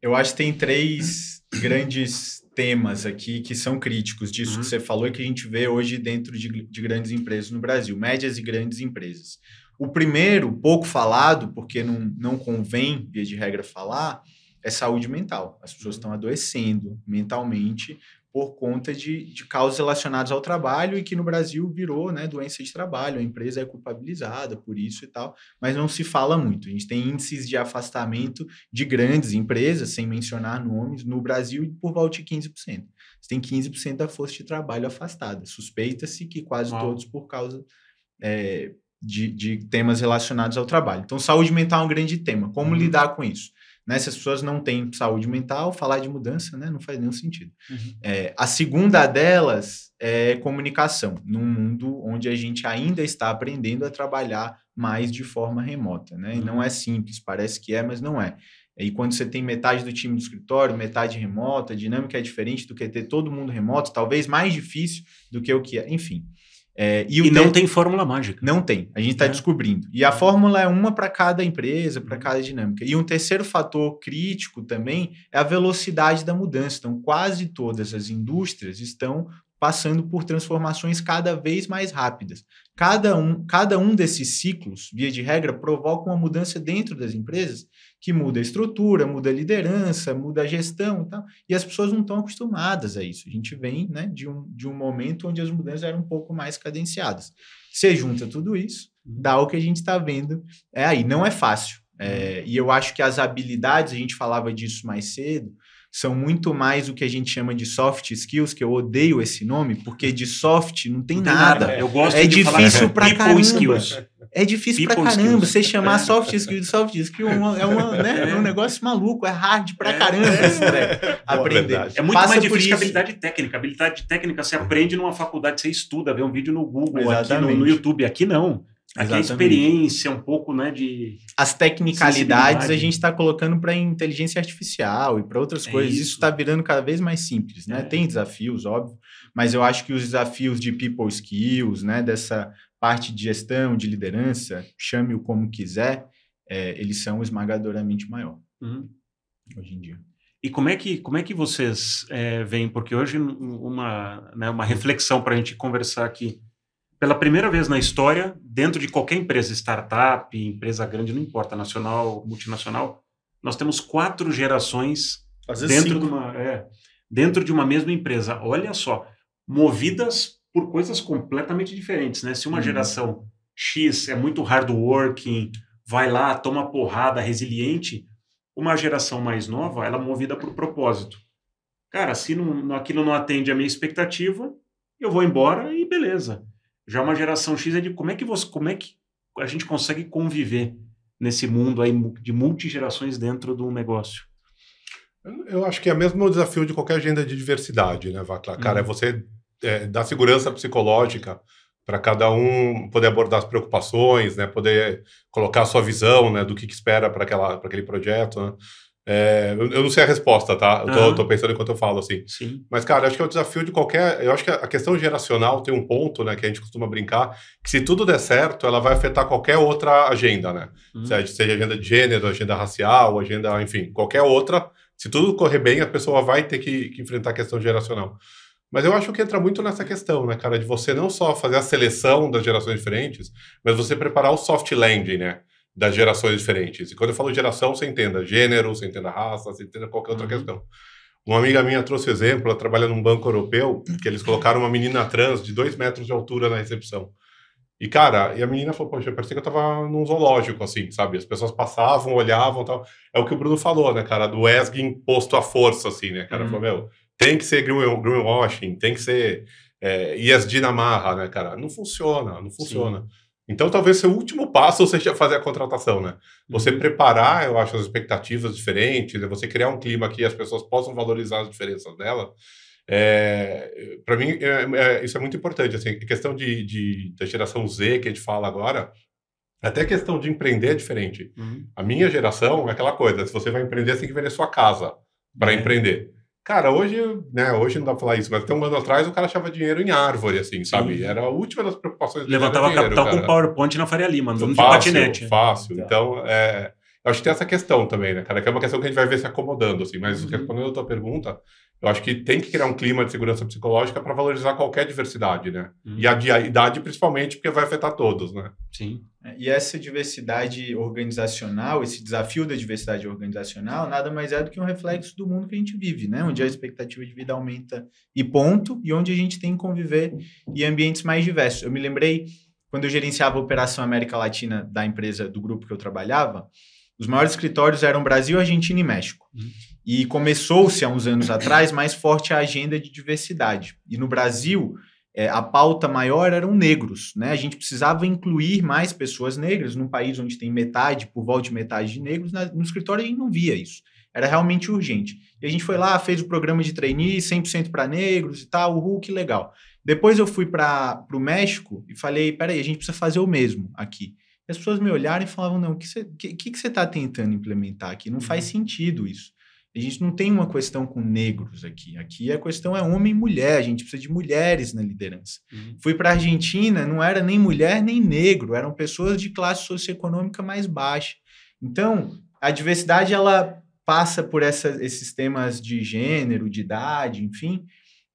Eu acho que tem três grandes temas aqui que são críticos disso Uhum. que você falou e que a gente vê hoje dentro de, de grandes empresas no Brasil, médias e grandes empresas. O primeiro, pouco falado, porque não, não convém, via de regra, falar, é saúde mental. As pessoas estão adoecendo mentalmente por conta de, de causas relacionadas ao trabalho e que no Brasil virou né, doença de trabalho. A empresa é culpabilizada por isso e tal, mas não se fala muito. A gente tem índices de afastamento de grandes empresas, sem mencionar nomes, no Brasil por volta de 15%. Você tem 15% da força de trabalho afastada. Suspeita-se que quase Uau. todos por causa é, de, de temas relacionados ao trabalho. Então, saúde mental é um grande tema. Como Uhum. lidar com isso? Né, se as pessoas não têm saúde mental, falar de mudança né, não faz nenhum sentido. Uhum. É, a segunda delas é comunicação, num mundo onde a gente ainda está aprendendo a trabalhar mais de forma remota. Né? E não Uhum. é simples, parece que é, mas não é. E quando você tem metade do time do escritório, metade remota, a dinâmica é diferente do que ter todo mundo remoto, talvez mais difícil do que o que é. Enfim. É, e E não te- tem fórmula mágica. não tem. A gente está É. descobrindo. E a fórmula é uma para cada empresa, para Uhum. cada dinâmica. E um terceiro fator crítico também é a velocidade da mudança. Então, quase todas as indústrias estão passando por transformações cada vez mais rápidas. Cada um, cada um desses ciclos, via de regra, provoca uma mudança dentro das empresas que muda a estrutura, muda a liderança, muda a gestão e tal. E as pessoas não estão acostumadas a isso. A gente vem né, de, um, de um momento onde as mudanças eram um pouco mais cadenciadas. Você junta tudo isso, dá o que a gente está vendo. É aí, não é fácil. É, e eu acho que as habilidades, a gente falava disso mais cedo, são muito mais o que a gente chama de soft skills, que eu odeio esse nome, porque de soft não tem, Não tem nada. Eu gosto É de difícil que pra people caramba. skills. É difícil pra caramba. skills. Você chamar soft skill de soft skill é, uma- é uma, né, é um negócio maluco, é hard pra É. caramba esse treco. aprender. É muito Passa mais difícil que a isso. habilidade técnica. A habilidade técnica você aprende numa faculdade, você estuda, vê um vídeo no Google, aqui no, Exatamente. no YouTube. Aqui não. Aqui é Exatamente. experiência, um pouco, né, de... As tecnicalidades a gente está colocando para inteligência artificial e para outras É coisas. isso. Isso está virando cada vez mais simples, né? É. Tem desafios, óbvio, mas eu acho que os desafios de people skills, né, dessa parte de gestão, de liderança, chame-o como quiser, é, eles são esmagadoramente maior Uhum. hoje em dia. E como é que, como é que vocês é, veem? Porque hoje um- uma, né, uma reflexão para a gente conversar aqui. Pela primeira vez na história, dentro de qualquer empresa, startup, empresa grande, não importa, nacional, multinacional, nós temos quatro gerações dentro de, uma, é, dentro de uma mesma empresa. Olha só, movidas por coisas completamente diferentes, né? Se uma Uhum. geração X é muito hardworking, vai lá, toma porrada, resiliente. Uma geração mais nova, ela é movida por propósito. Cara, se não, aquilo não atende a minha expectativa, eu vou embora e beleza. Já uma geração X é de como é que você, como é que a gente consegue conviver nesse mundo aí de multigerações dentro do negócio? Eu acho que é mesmo o desafio de qualquer agenda de diversidade, né, Vacla? Cara, uhum. é você é, dar segurança psicológica para cada um poder abordar as preocupações, né, poder colocar a sua visão, né, do que, que espera para aquele projeto, né? É, eu, não sei a resposta, tá? Eu tô, tô, pensando enquanto eu falo, assim. Sim. Mas, cara, acho que é o desafio de qualquer... Eu acho que a questão geracional tem um ponto, né, que a gente costuma brincar, que se tudo der certo, ela vai afetar qualquer outra agenda, né? Uhum. Seja, seja agenda de gênero, agenda racial, agenda, enfim, qualquer outra. Se tudo correr bem, a pessoa vai ter que, que enfrentar a questão geracional. Mas eu acho que entra muito nessa questão, né, cara, de você não só fazer a seleção das gerações diferentes, mas você preparar o soft landing, né? das gerações diferentes. E quando eu falo geração, você entenda gênero, você entenda raça, você entenda qualquer outra uhum. questão. Uma amiga minha trouxe exemplo, ela trabalha num banco europeu, que eles colocaram uma menina trans de dois metros de altura na recepção. E, cara, e a menina falou, poxa, parecia que eu tava num zoológico, assim, sabe? As pessoas passavam, olhavam tal. É o que o Bruno falou, né, cara? Do ESG posto à força, assim, né, cara? Uhum. Falou, meu, tem que ser greenwashing, tem que ser é, ESG na marra, né, cara? Não funciona, não funciona. Sim. Então, talvez seu último passo seja fazer a contratação, né? Você uhum. preparar, eu acho, as expectativas diferentes, você criar um clima que as pessoas possam valorizar as diferenças dela. É, para mim, é, é, isso é muito importante. Assim, a questão de, de, da geração Z que a gente fala agora, até a questão de empreender é diferente. Uhum. A minha geração é aquela coisa: se você vai empreender, você tem que vender sua casa para é. empreender. Cara, hoje, né, hoje não dá pra falar isso, mas até um ano atrás o cara achava dinheiro em árvore, assim, sabe? Sim. Era a última das preocupações dele. Levantava dinheiro, capital cara. com PowerPoint na Faria Lima, não de patinete. Fácil, então, é, eu acho que tem essa questão também, né, cara? Que é uma questão que a gente vai ver se acomodando, assim. Mas uhum. respondendo a tua pergunta, eu acho que tem que criar um clima de segurança psicológica para valorizar qualquer diversidade, né? Uhum. E a, a, idade, principalmente, porque vai afetar todos, né? Sim. É, e essa diversidade organizacional, esse desafio da diversidade organizacional, nada mais é do que um reflexo do mundo que a gente vive, né? Onde a expectativa de vida aumenta e ponto, e onde a gente tem que conviver em ambientes mais diversos. Eu me lembrei, quando eu gerenciava a Operação América Latina da empresa, do grupo que eu trabalhava, os maiores escritórios eram Brasil, Argentina e México. Uhum. E começou-se há uns anos atrás mais forte a agenda de diversidade. E no Brasil, é, a pauta maior eram negros. Né? A gente precisava incluir mais pessoas negras num país onde tem metade, por volta de metade de negros. Na, no escritório a gente não via isso. Era realmente urgente. E a gente foi lá, fez o programa de trainee, 100% para negros e tal, uhul, que legal. Depois eu fui para o México e falei, peraí, a gente precisa fazer o mesmo aqui as pessoas me olharam e falavam, não, o que você que, que, que está tentando implementar aqui? Não uhum. faz sentido isso. A gente não tem uma questão com negros aqui. Aqui a questão é homem e mulher. A gente precisa de mulheres na liderança. Uhum. Fui para a Argentina, não era nem mulher nem negro, eram pessoas de classe socioeconômica mais baixa. Então, a diversidade ela passa por essa, esses temas de gênero, de idade, enfim,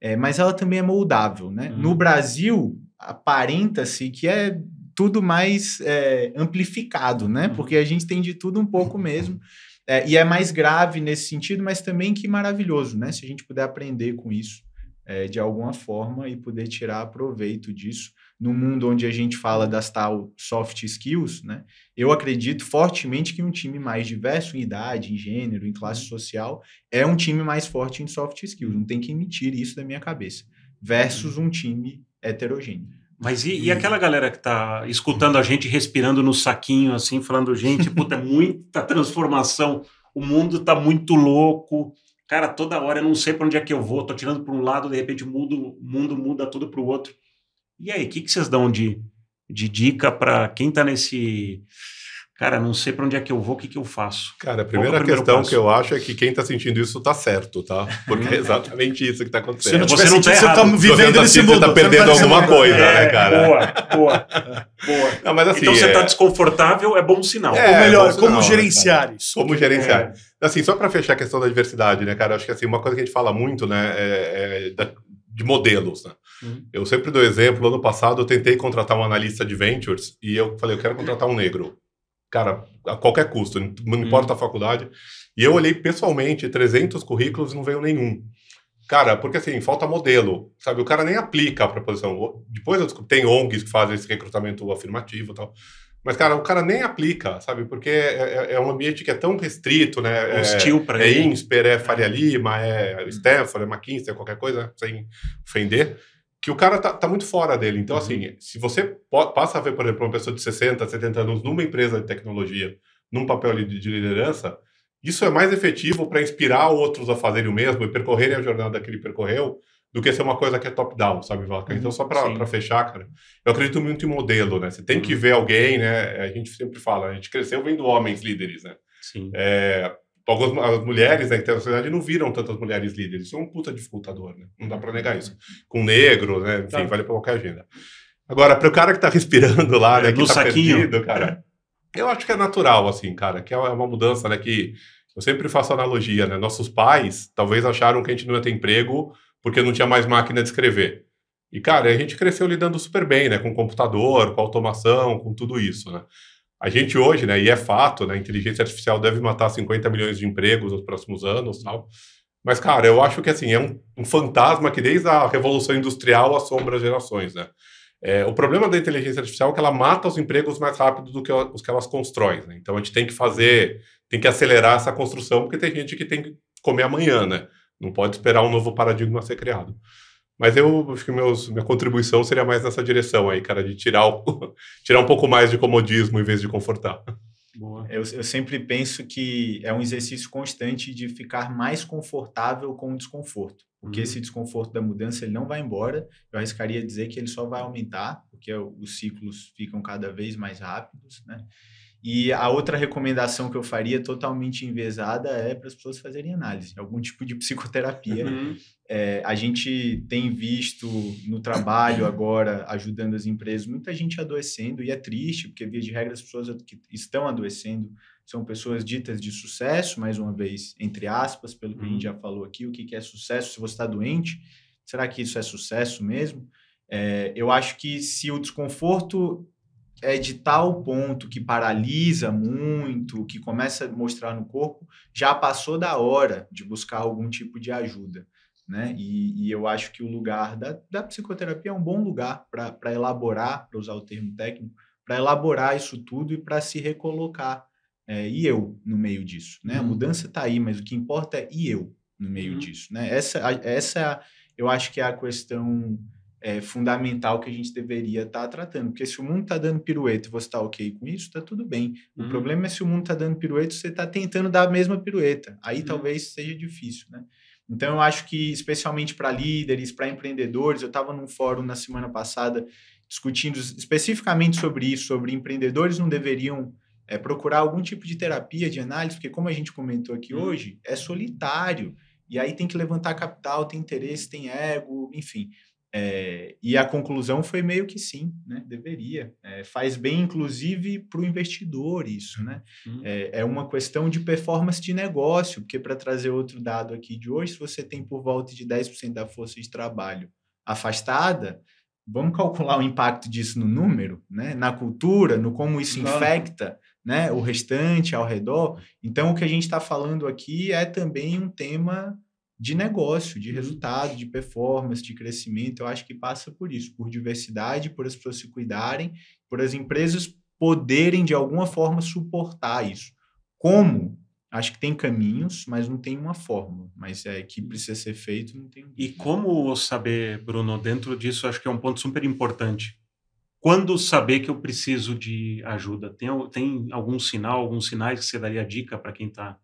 é, mas ela também é moldável. Né? Uhum. No Brasil, aparenta-se que é tudo mais é, amplificado, né? Uhum. Porque a gente tem de tudo um pouco mesmo. É, e é mais grave nesse sentido, mas também que maravilhoso, né? Se a gente puder aprender com isso é, de alguma forma e poder tirar proveito disso no mundo onde a gente fala das tal soft skills, né? Eu acredito fortemente que um time mais diverso em idade, em gênero, em classe uhum. social é um time mais forte em soft skills. Não tem que emitir isso da minha cabeça. Versus um time heterogêneo. Mas e, e, aquela galera que tá escutando a gente respirando no saquinho, assim, falando, gente, puta, é muita transformação, o mundo tá muito louco, cara, toda hora eu não sei para onde é que eu vou, tô tirando para um lado, de repente mudo, o mundo muda tudo para o outro. E aí, o que, que vocês dão de, de dica para quem tá nesse cara, não sei para onde é que eu vou, o que, que eu faço? Cara, a primeira é questão passo? que eu acho é que quem está sentindo isso está certo, tá? Porque é exatamente isso que está acontecendo. Se não você não está vivendo tá nesse mundo. Você está perdendo alguma coisa, é, né, cara? Boa, boa, boa. Não, mas assim, então você está é... desconfortável, é bom sinal. É, Ou melhor, sinal, como gerenciar né, isso? Como gerenciar. É. Assim, só para fechar a questão da diversidade, né, cara? Acho que assim, uma coisa que a gente fala muito, né, é, é da, de modelos, né? Uhum. Eu sempre dou exemplo, ano passado eu tentei contratar um analista de ventures e eu falei, eu quero contratar um negro cara, a qualquer custo, não importa hum. a faculdade. E eu olhei pessoalmente 300 currículos e não veio nenhum. Cara, porque assim, falta modelo, sabe? O cara nem aplica a proposição. Depois eu descobri, tem ONGs que fazem esse recrutamento afirmativo e tal. Mas, cara, o cara nem aplica, sabe? Porque é, é, é um ambiente que é tão restrito, né? Hostil para é, ele. É INSPER, é Faria Lima, é Stanford, é McKinsey, é qualquer coisa, sem ofender, que o cara tá, tá muito fora dele. Então, Uhum. assim, se você passa a ver, por exemplo, uma pessoa de 60, 70 anos numa empresa de tecnologia, num papel de, de liderança, isso é mais efetivo para inspirar outros a fazerem o mesmo e percorrerem a jornada que ele percorreu do que ser uma coisa que é top-down, sabe, Vaca? Então, só Sim. para fechar, cara, eu acredito muito em modelo, né? Você tem que Uhum. ver alguém, né? A gente sempre fala, a gente cresceu vendo homens líderes, né? Sim. É, algumas as mulheres né, que tem na sociedade não viram tantas mulheres líderes. Isso é um puta dificultador, né? Não dá para negar isso. Com negro, né? Enfim, Tá. vale para qualquer agenda. Agora, para o cara que tá respirando lá, né? É, Que no tá saquinho. perdido, cara, eu acho que é natural, assim, cara, que é uma mudança, né? Que eu sempre faço analogia, né? Nossos pais talvez acharam que a gente não ia ter emprego porque não tinha mais máquina de escrever. E, cara, a gente cresceu lidando super bem, né? Com computador, com automação, com tudo isso, né? A gente hoje, né, e é fato, né, a inteligência artificial deve matar 50 milhões de empregos nos próximos anos, tal. Mas, cara, eu acho que assim é um, um fantasma que desde a revolução industrial assombra gerações, né? É, o problema da inteligência artificial é que ela mata os empregos mais rápido do que os que elas constroem. Né? Então a gente tem que fazer, tem que acelerar essa construção, porque tem gente que tem que comer amanhã, né? Não pode esperar um novo paradigma ser criado. Mas eu acho que meus, minha contribuição seria mais nessa direção aí, cara, de tirar, o, *laughs* tirar um pouco mais de comodismo em vez de confortar. Boa. Eu, eu sempre penso que é um exercício constante de ficar mais confortável com o desconforto. Porque Uhum. esse desconforto da mudança ele não vai embora. Eu arriscaria dizer que ele só vai aumentar, porque os ciclos ficam cada vez mais rápidos, né? E a outra recomendação que eu faria, totalmente envezada, é para as pessoas fazerem análise, algum tipo de psicoterapia. Uhum. É, a gente tem visto no trabalho agora, ajudando as empresas, muita gente adoecendo, e é triste, porque, via de regra, as pessoas que estão adoecendo são pessoas ditas de sucesso, mais uma vez, entre aspas, pelo que a Uhum. gente já falou aqui, o que que é sucesso se você está doente? Será que isso é sucesso mesmo? É, eu acho que se o desconforto é de tal ponto que paralisa muito, que começa a mostrar no corpo, já passou da hora de buscar algum tipo de ajuda. Né? E, e eu acho que o lugar da, da psicoterapia é um bom lugar para elaborar, para usar o termo técnico, para elaborar isso tudo e para se recolocar. É, e eu no meio disso. Né? A Uhum. mudança está aí, mas o que importa é e eu no meio Uhum. disso. Né? Essa, a- essa eu acho que é a questão é, fundamental que a gente deveria estar tratando. Porque se o mundo está dando pirueta e você está ok com isso, está tudo bem. O Uhum. problema é se o mundo está dando pirueta e você está tentando dar a mesma pirueta. Aí Uhum. talvez seja difícil, né? Então eu acho que, especialmente para líderes, para empreendedores, eu estava num fórum na semana passada discutindo especificamente sobre isso, sobre empreendedores não deveriam é, procurar algum tipo de terapia, de análise, porque como a gente comentou aqui Uhum. hoje, é solitário. E aí tem que levantar capital, tem interesse, tem ego, enfim. É, e a conclusão foi meio que sim, né? Deveria. É, faz bem, inclusive, para o investidor isso, né? Uhum. É, é uma questão de performance de negócio, porque para trazer outro dado aqui de hoje, se você tem por volta de 10% da força de trabalho afastada, vamos calcular o impacto disso no número, né? na cultura, no como isso Claro. infecta né? o restante ao redor. Então, o que a gente está falando aqui é também um tema de negócio, de resultado, de performance, de crescimento. Eu acho que passa por isso, por diversidade, por as pessoas se cuidarem, por as empresas poderem, de alguma forma, suportar isso. Como? Acho que tem caminhos, mas não tem uma fórmula. Mas é que precisa ser feito, não tem. E como saber, Bruno, dentro disso, acho que é um ponto super importante. Quando saber que eu preciso de ajuda? Tem, tem algum sinal, alguns sinais que você daria dica para quem está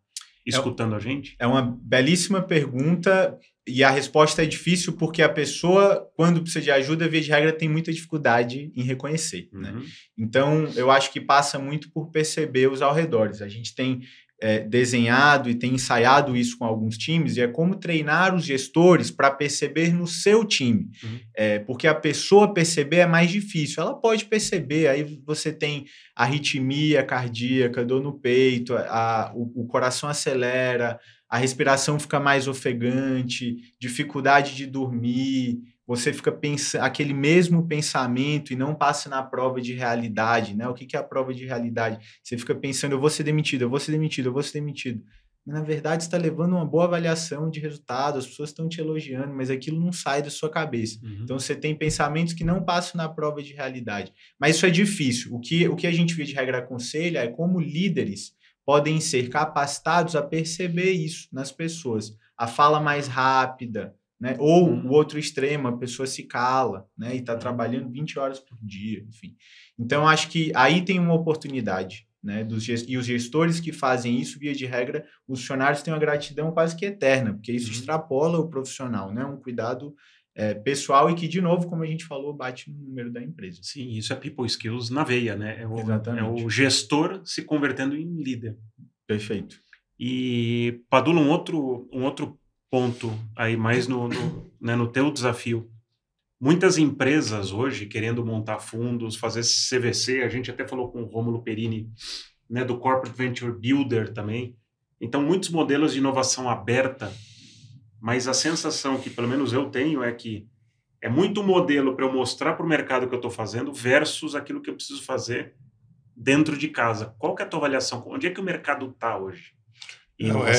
escutando a gente? É uma belíssima pergunta e a resposta é difícil porque a pessoa, quando precisa de ajuda, via de regra, tem muita dificuldade em reconhecer. Né? Uhum. Então, eu acho que passa muito por perceber os arredores. A gente tem é, desenhado e tem ensaiado isso com alguns times, e é como treinar os gestores para perceber no seu time. Uhum. É, porque a pessoa perceber é mais difícil. Ela pode perceber, aí você tem arritmia cardíaca, dor no peito, a, o, o coração acelera, a respiração fica mais ofegante, dificuldade de dormir, você fica pensando aquele mesmo pensamento e não passa na prova de realidade, né? O que, que é a prova de realidade? Você fica pensando, eu vou ser demitido, eu vou ser demitido, eu vou ser demitido. mas na verdade está levando uma boa avaliação de resultado, as pessoas estão te elogiando, mas aquilo não sai da sua cabeça. Uhum. Então você tem pensamentos que não passam na prova de realidade. Mas isso é difícil. O que, o que a gente vê de regra aconselha é como líderes podem ser capacitados a perceber isso nas pessoas. A fala mais rápida, né? Ou Uhum. o outro extremo, a pessoa se cala, né? E está trabalhando 20 horas por dia, enfim. Então, acho que aí tem uma oportunidade, né? Dos, e os gestores que fazem isso, via de regra, os funcionários têm uma gratidão quase que eterna, porque isso Uhum. extrapola o profissional, né? Um cuidado é, pessoal e que, de novo, como a gente falou, bate no número da empresa. Sim, isso é people skills na veia, né? É o, é Exatamente. o gestor se convertendo em líder. Perfeito. E, Padula, um outro, um outro ponto aí, mais no, no, né, no teu desafio. Muitas empresas hoje querendo montar fundos, fazer CVC, a gente até falou com o Rômulo Perini, né, do Corporate Venture Builder também. Então, muitos modelos de inovação aberta, mas a sensação que pelo menos eu tenho é que é muito modelo para eu mostrar para o mercado o que eu estou fazendo versus aquilo que eu preciso fazer dentro de casa. Qual que é a tua avaliação? Onde é que o mercado está hoje? Não, é,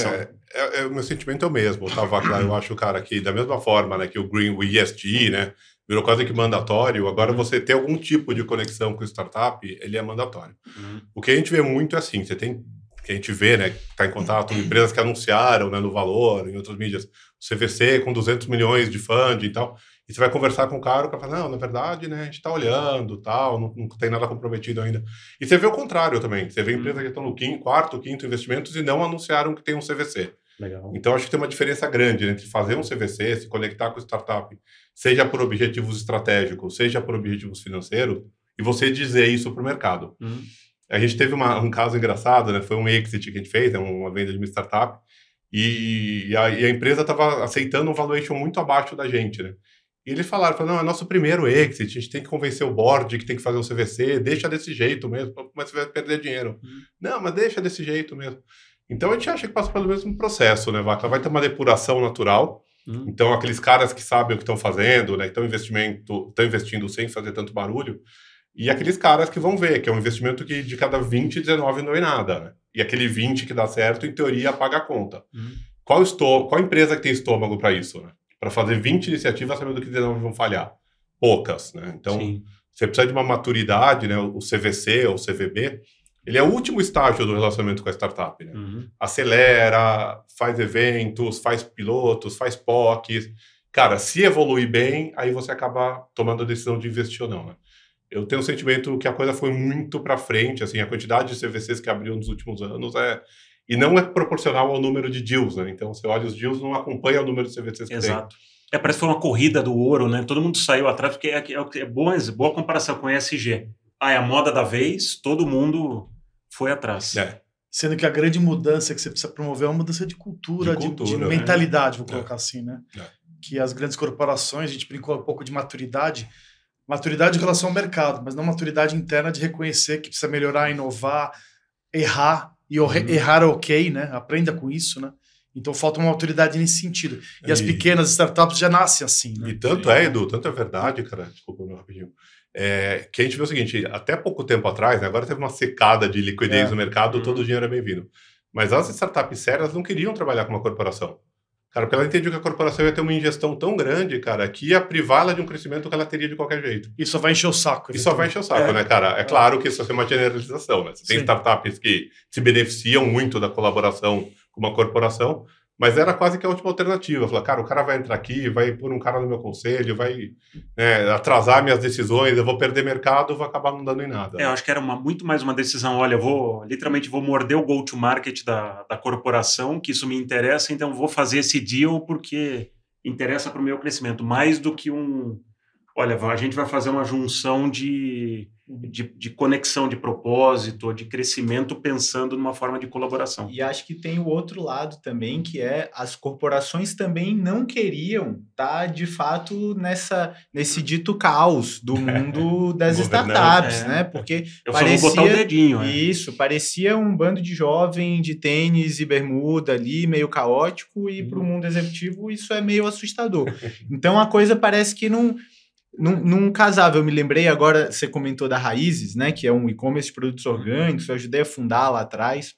é- é- o meu sentimento é o mesmo, tá, Vacla? Eu acho, cara, que da mesma forma né, que o Green, o ESG, né, virou quase que mandatório, agora você ter algum tipo de conexão com startup, ele é mandatório. Uhum. O que a gente vê muito é assim, você tem, que a gente vê, né, está em contato com empresas que anunciaram, né, no Valor, em outras mídias, o CVC com 200 milhões de funding e tal, e você vai conversar com o cara, o cara fala, não, na verdade, né, a gente está olhando, tal, não, não tem nada comprometido ainda. E você vê o contrário também, você vê empresas que estão no quinto, quarto, quinto investimentos e não anunciaram que tem um CVC. Legal. Então, acho que tem uma diferença grande entre fazer um CVC, se conectar com startup, seja por objetivos estratégicos, seja por objetivos financeiros, e você dizer isso para o mercado. Uhum. A gente teve uma- um caso engraçado, né? Foi um exit que a gente fez, né? uma venda de uma startup, e, e a, e a empresa estava aceitando um valuation muito abaixo da gente, né? E eles falaram, falaram, não, é nosso primeiro exit, a gente tem que convencer o board que tem que fazer um CVC, deixa desse jeito mesmo, mas você vai perder dinheiro. Uhum. Não, mas deixa desse jeito mesmo. Então a gente acha que passa pelo mesmo processo, né, Vaca? Vai ter uma depuração natural. Uhum. Então aqueles caras que sabem o que estão fazendo, né, que estão investimento, estão investindo sem fazer tanto barulho, e aqueles caras que vão ver que é um investimento que de cada 20, 19 não é nada, né? E aquele 20 que dá certo, em teoria, paga a conta. Uhum. Qual, qual empresa que tem estômago para isso, né? Para fazer 20 iniciativas sabendo que 19 vão falhar? Poucas, né? Então, Sim. você precisa de uma maturidade, né? O CVC ou CVB, ele é o último estágio do relacionamento com a startup, né? Uhum. Acelera, faz eventos, faz pilotos, faz POCs. Cara, se evoluir bem, aí você acaba tomando a decisão de investir ou não, né? Eu tenho o sentimento que a coisa foi muito para frente, assim, a quantidade de CVCs que abriu nos últimos anos é e não é proporcional ao número de deals, né? Então, você olha os deals, não acompanha o número de CVCs que tem. Exato. É, parece que foi uma corrida do ouro, né? Todo mundo saiu atrás, porque é, é, é boa, boa comparação com o ESG. Ah, é a moda da vez, todo mundo foi atrás. É. Sendo que a grande mudança que você precisa promover é uma mudança de cultura, De de, cultura, de né? mentalidade, vou É. colocar assim, né? É. Que as grandes corporações, a gente brincou um pouco de maturidade, maturidade em relação ao mercado, mas não maturidade interna de reconhecer que precisa melhorar, inovar, errar, e Uhum. errar é ok, né? Aprenda com isso, né? Então falta uma autoridade nesse sentido. E, as E- pequenas startups já nascem assim, né? E tanto é, Edu, tanto é verdade, cara, desculpa meu rapidinho, é, que a gente vê o seguinte, até pouco tempo atrás, né, agora teve uma secada de liquidez É. no mercado, Uhum. todo o dinheiro é bem-vindo. Mas as startups sérias não queriam trabalhar com uma corporação. Cara, porque ela entendia que a corporação ia ter uma ingestão tão grande, cara, que ia privá-la de um crescimento que ela teria de qualquer jeito. E só vai encher o saco. E só vai encher o saco, É. né, cara? É claro que isso vai ser uma generalização, né? Você tem Sim. startups que se beneficiam muito da colaboração com uma corporação, mas era quase que a última alternativa. Falar, cara, o cara vai entrar aqui, vai pôr um cara no meu conselho, vai né, atrasar minhas decisões, eu vou perder mercado, vou acabar não dando em nada. É, eu acho que era uma, muito mais uma decisão, olha, eu vou, literalmente, vou morder o go-to-market da, da corporação, que isso me interessa, então vou fazer esse deal porque interessa para o meu crescimento, mais do que um, olha, a gente vai fazer uma junção de, de, de conexão, de propósito, de crescimento, pensando numa forma de colaboração. E acho que tem o outro lado também, que é as corporações também não queriam estar, de fato, nessa, nesse dito caos do mundo *laughs* das startups, é. né? Porque Eu vou botar o parecia- dedinho, é. Isso, parecia um bando de jovem de tênis e bermuda ali, meio caótico, e para o Uhum. mundo executivo isso é meio assustador. Então a coisa parece que não, não, não casava. Eu me lembrei agora, você comentou da Raízes, né? Que é um e-commerce de produtos orgânicos, eu ajudei a fundar lá atrás.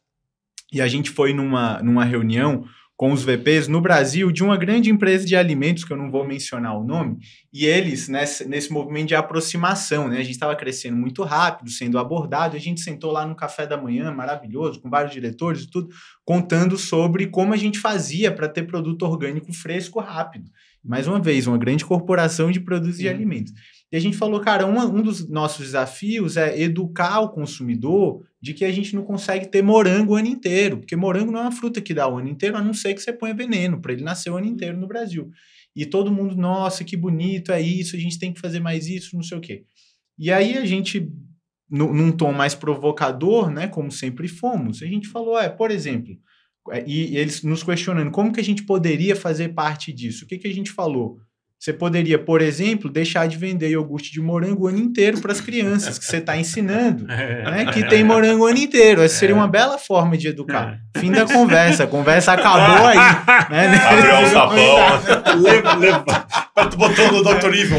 e a gente foi numa, numa reunião com os VPs no Brasil de uma grande empresa de alimentos, que eu não vou mencionar o nome, e eles, nesse, nesse movimento de aproximação, né? A gente estava crescendo muito rápido, sendo abordado, a gente sentou lá no café da manhã, maravilhoso, com vários diretores e tudo, contando sobre como a gente fazia para ter produto orgânico fresco rápido. Mais uma vez, uma grande corporação de produtos de alimentos. E a gente falou, cara, uma, um dos nossos desafios é educar o consumidor de que a gente não consegue ter morango o ano inteiro, porque morango não é uma fruta que dá o ano inteiro, a não ser que você ponha veneno para ele nascer o ano inteiro no Brasil. E todo mundo, nossa, que bonito, é isso, a gente tem que fazer mais isso, não sei o quê. E aí a gente, num tom mais provocador, né, como sempre fomos, a gente falou, é, por exemplo, e, e eles nos questionando como que a gente poderia fazer parte disso. O que, que a gente falou? Você poderia, por exemplo, deixar de vender iogurte de morango o ano inteiro para as crianças que você está ensinando, *laughs* né? Que tem morango o ano inteiro. Essa seria uma bela forma de educar. Fim da conversa. A conversa acabou aí. Né? *laughs* Abriu um sapão. leva, leva. Tu botou no Dr. Evil.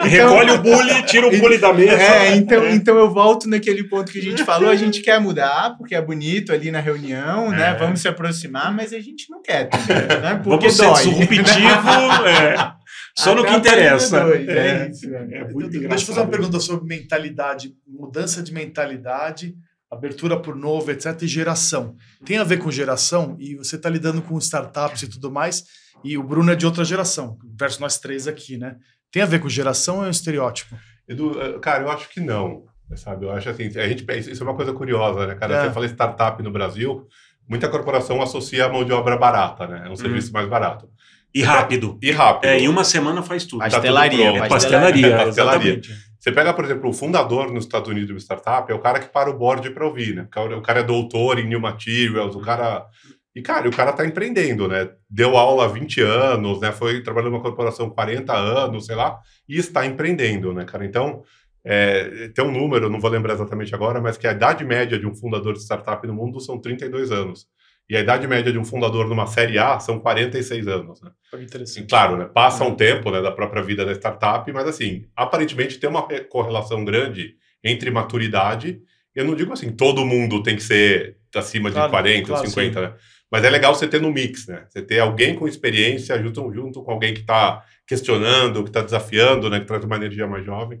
Recolhe o bully, tira o bully da mesa. É, então, então eu volto naquele ponto que a gente falou. A gente quer mudar, porque é bonito ali na reunião, né? Vamos se aproximar, mas a gente não quer também, né? Porque Vamos ser dói. disruptivo. *laughs* é. Só no que interessa. dois, É. é isso, né? É muito Deixa eu fazer uma pergunta sobre mentalidade, mudança de mentalidade, abertura por novo, etc. E geração. Tem a ver com geração e você está lidando com startups e tudo mais. E o Bruno é de outra geração, versus nós três aqui, né? Tem a ver com geração ou é um estereótipo? Edu, eh, cara, eu acho que não. Sabe? Eu acho assim, a gente pensa, isso é uma coisa curiosa, né, cara? É. Você fala startup no Brasil, muita corporação associa a mão de obra barata, né? É um serviço mais barato. E rápido. E rápido. É, em uma semana faz tudo. Tá Pastelaria, tudo pronto. Pastelaria, Pastelaria. exatamente. Você pega, por exemplo, o fundador nos Estados Unidos de uma startup, é o cara que para o board para ouvir, né? O cara- O cara é doutor em new materials, o cara. E, cara, o cara tá empreendendo, né? Deu aula há 20 anos, né? Foi trabalhando numa corporação 40 anos, sei lá, e está empreendendo, né, cara? Então, é, tem um número, não vou lembrar exatamente agora, mas que a idade média de um fundador de startup no mundo são 32 anos. E a idade média de um fundador numa série A são 46 anos, né? Interessante. claro, né? Passa um tempo né, da própria vida da startup, mas assim, aparentemente tem uma re- correlação grande entre maturidade. Eu não digo assim, todo mundo tem que ser acima Claro, de 40 claro, ou 50, né? Mas é legal você ter no mix, né? Você ter alguém com experiência junto, junto com alguém que está questionando, que está desafiando, né? Que traz uma energia mais jovem.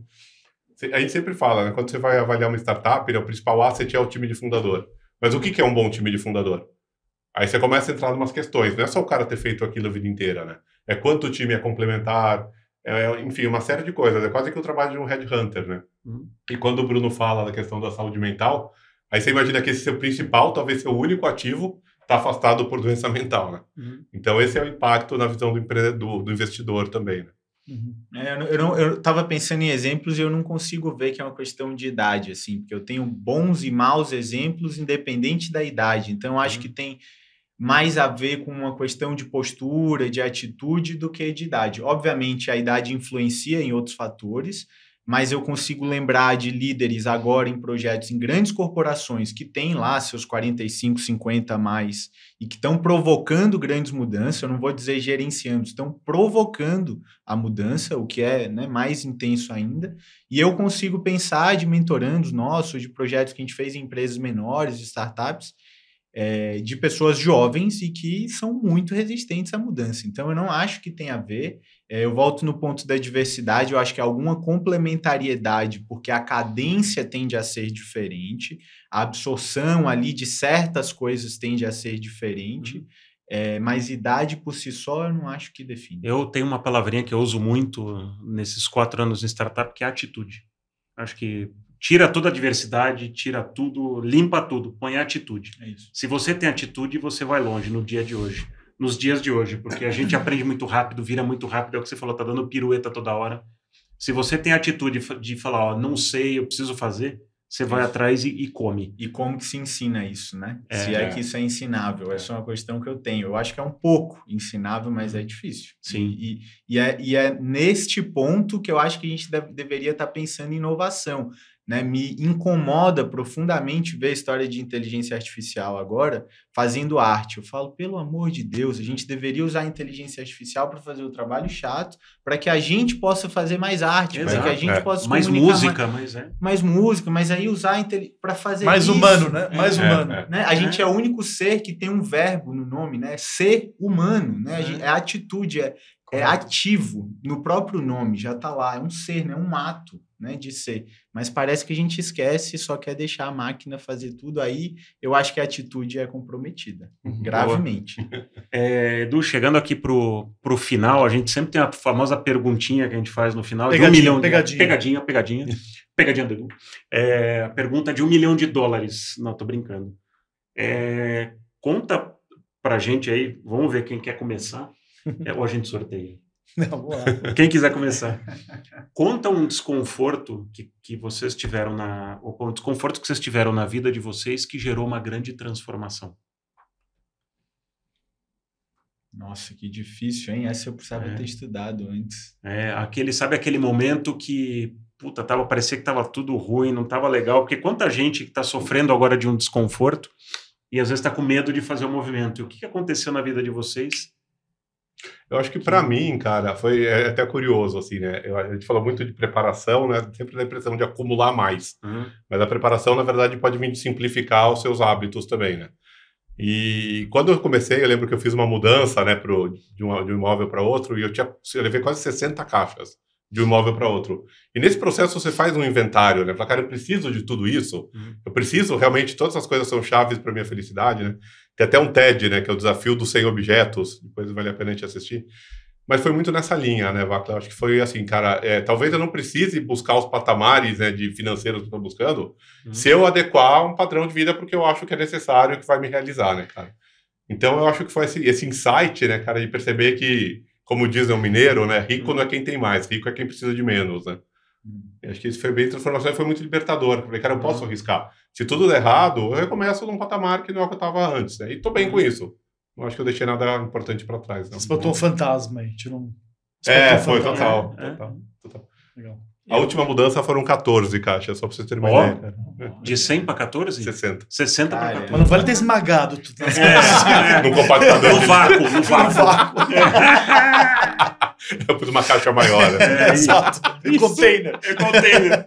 A gente sempre fala, né? Quando você vai avaliar uma startup, né, o principal asset é o time de fundador. Mas o que, que é um bom time de fundador? Aí você começa a entrar em umas questões. Não é só o cara ter feito aquilo a vida inteira, né? É quanto o time é complementar, é, enfim, uma série de coisas. É quase que o trabalho de um headhunter, né? Uhum. E quando o Bruno fala da questão da saúde mental, aí você imagina que esse seu principal, talvez seu único ativo, está afastado por doença mental, né? Uhum. Então esse é o impacto na visão do, do, do investidor também, né? Uhum. É, eu, não- eu, não- eu tava pensando em exemplos e eu não consigo ver que é uma questão de idade, assim, porque eu tenho bons e maus exemplos independente da idade. Então, eu acho que tem mais a ver com uma questão de postura, de atitude, do que de idade. Obviamente, a idade influencia em outros fatores, mas eu consigo lembrar de líderes agora em projetos em grandes corporações que têm lá seus 45, 50 a mais e que estão provocando grandes mudanças. Eu não vou dizer gerenciando, estão provocando a mudança, o que é né, mais intenso ainda. E eu consigo pensar de mentorandos nossos, de projetos que a gente fez em empresas menores, de startups, é, de pessoas jovens e que são muito resistentes à mudança. Então, eu não acho que tem a ver. É, eu volto no ponto da diversidade, eu acho que alguma complementariedade, porque a cadência tende a ser diferente, a absorção ali de certas coisas tende a ser diferente. É, mas idade por si só eu não acho que define. Eu tenho uma palavrinha que eu uso muito nesses quatro anos em startup, que é atitude. Acho que tira toda a diversidade, tira tudo, limpa tudo, põe atitude. É isso. Se você tem atitude, você vai longe no dia de hoje. Nos dias de hoje, porque a gente aprende muito rápido, vira muito rápido, é o que você falou, tá dando pirueta toda hora. Se você tem atitude de falar, ó, não sei, eu preciso fazer, você vai Isso. atrás e, e come. E como que se ensina isso, né? É. se é que isso é ensinável. Essa é uma questão que eu tenho. Eu acho que é um pouco ensinável, mas é difícil. Sim. E, e, é, e é neste ponto que eu acho que a gente deve- deveria estar pensando em inovação. Né, me incomoda profundamente ver a história de inteligência artificial agora fazendo arte. Eu falo, pelo amor de Deus, a gente deveria usar a inteligência artificial para fazer o trabalho chato, para que a gente possa fazer mais arte, para que a gente é. possa Mais música, mas é. mais, mais música, mas aí usar para fazer Mais isso, humano, né? Mais É, humano. é. né? A gente é o único ser que tem um verbo no nome, né? Ser humano, né? É. gente- É, atitude, é, é ativo no próprio nome, já tá lá, é um ser, né? Um ato, né? De ser. Mas parece que a gente esquece e só quer deixar a máquina fazer tudo. Aí eu acho que a atitude é comprometida, gravemente. *laughs* É, Edu, chegando aqui pro, pro final, a gente sempre tem a famosa perguntinha que a gente faz no final. de um Pegadinha, milhão de- pegadinha. Pegadinha, pegadinha. *laughs* pegadinha do Edu. É, a pergunta de um milhão de dólares. Não, tô brincando. É, conta pra gente aí, vamos ver quem quer começar. *laughs* É, ou a gente sorteia. *laughs* Não. Quem quiser começar. Conta um desconforto que, que vocês tiveram na. Ou um desconforto que vocês tiveram na vida de vocês que gerou uma grande transformação. Nossa, que difícil, hein? Essa eu precisava É. ter estudado antes. É, aquele, sabe aquele momento que, puta, tava, parecia que tava tudo ruim, não tava legal, porque quanta gente que tá sofrendo agora de um desconforto e às vezes tá com medo de fazer o movimento. E o que, que aconteceu na vida de vocês? Eu acho que para mim, cara, foi é até curioso, assim, né? Eu- a gente falou muito de preparação, né? Sempre dá a impressão de acumular mais. Mas a preparação, na verdade, pode vir de simplificar os seus hábitos também, né? E quando eu comecei, eu lembro que eu fiz uma mudança, né, pro, de, um, de um imóvel para outro, e eu, tinha, eu levei quase 60 caixas de um imóvel para outro. E nesse processo você faz um inventário, né? Fala, cara, eu preciso de tudo isso, Uhum. eu preciso, realmente, todas as coisas são chaves para minha felicidade, né? Tem até um TED, né, que é o desafio dos 100 objetos, depois vale a pena a gente assistir. Mas foi muito nessa linha, né, Vacla? Acho que foi assim, cara, é, talvez eu não precise buscar os patamares né, de financeiros que eu estou buscando, Uhum. se eu adequar um padrão de vida porque eu acho que é necessário, que vai me realizar, né, cara? Então eu acho que foi esse, esse insight, né, cara, de perceber que, como diz o mineiro, né, rico não é quem tem mais, rico é quem precisa de menos, né? Acho que isso foi bem transformação e foi muito libertador. Eu falei, cara, eu posso arriscar. Se tudo der errado, eu recomeço num patamar que não é o que eu estava antes, né? E tô bem com isso. Não acho que eu deixei nada importante para trás. Não. Você botou um fantasma aí. Tirou um... É, Espantou um foi fantasma. total. É. total, total. Legal. A última mudança foram 14 caixas, só para vocês terem uma Ó. ideia. De 100 para 14? 60. 60 para Cara, 14. Mas não vale ter esmagado tudo. nas É, *laughs* No compactador. no vácuo, no vácuo. *laughs* *laughs* eu pus uma caixa maior. Né? *laughs* É, Exato. Isso. Container. É container.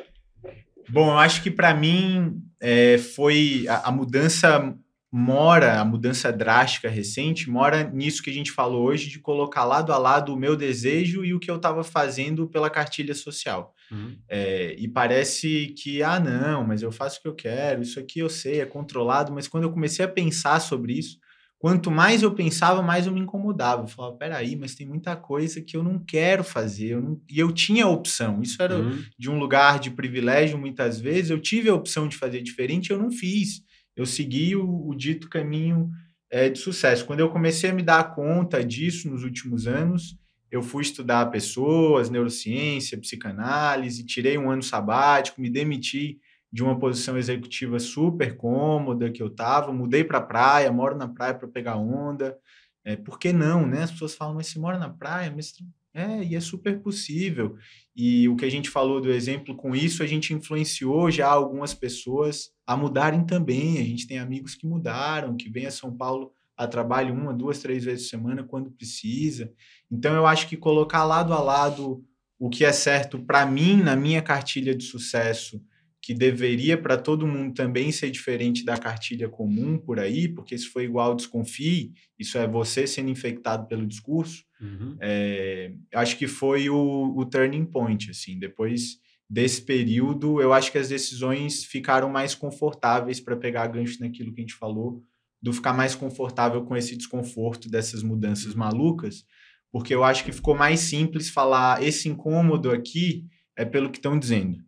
*laughs* Bom, eu acho que para mim é, foi a, a mudança mora, a mudança drástica recente, mora nisso que a gente falou hoje de colocar lado a lado o meu desejo e o que eu estava fazendo pela cartilha social. Uhum. É, e parece que, ah, não, mas eu faço o que eu quero, isso aqui eu sei, é controlado, mas quando eu comecei a pensar sobre isso, quanto mais eu pensava, mais eu me incomodava. Eu falava, peraí, mas tem muita coisa que eu não quero fazer. eu não- E eu tinha opção. Isso era Uhum. de um lugar de privilégio, muitas vezes. Eu tive a opção de fazer diferente, eu não fiz. Eu segui o, o dito caminho é, de sucesso. Quando eu comecei a me dar conta disso nos últimos anos, eu fui estudar pessoas, neurociência, psicanálise, tirei um ano sabático, me demiti de uma posição executiva super cômoda que eu estava, mudei para a praia, moro na praia para pegar onda. É, por que não, né? As pessoas falam, mas você mora na praia? Mas é, e é super possível. E o que a gente falou do exemplo com isso, a gente influenciou já algumas pessoas a mudarem também. A gente tem amigos que mudaram, que vêm a São Paulo a trabalho uma, duas, três vezes por semana quando precisa. Então eu acho que colocar lado a lado o que é certo para mim na minha cartilha de sucesso, que deveria para todo mundo também ser diferente da cartilha comum por aí, porque se for igual, desconfie. Isso é você sendo infectado pelo discurso. Uhum. É, acho que foi o, o turning point, assim. Depois desse período, eu acho que as decisões ficaram mais confortáveis para pegar gancho naquilo que a gente falou, do ficar mais confortável com esse desconforto dessas mudanças malucas, porque eu acho que ficou mais simples falar esse incômodo aqui é pelo que estão dizendo.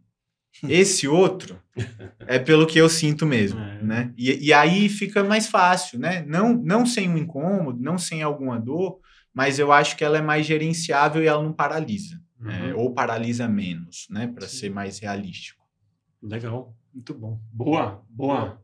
Esse outro é pelo que eu sinto mesmo, *laughs* É. né? E, e aí fica mais fácil, né? Não, não sem um incômodo, não sem alguma dor, mas eu acho que ela é mais gerenciável e ela não paralisa, é, Uhum. ou paralisa menos, né? Para ser mais realístico. Legal. Muito bom. Boa, boa.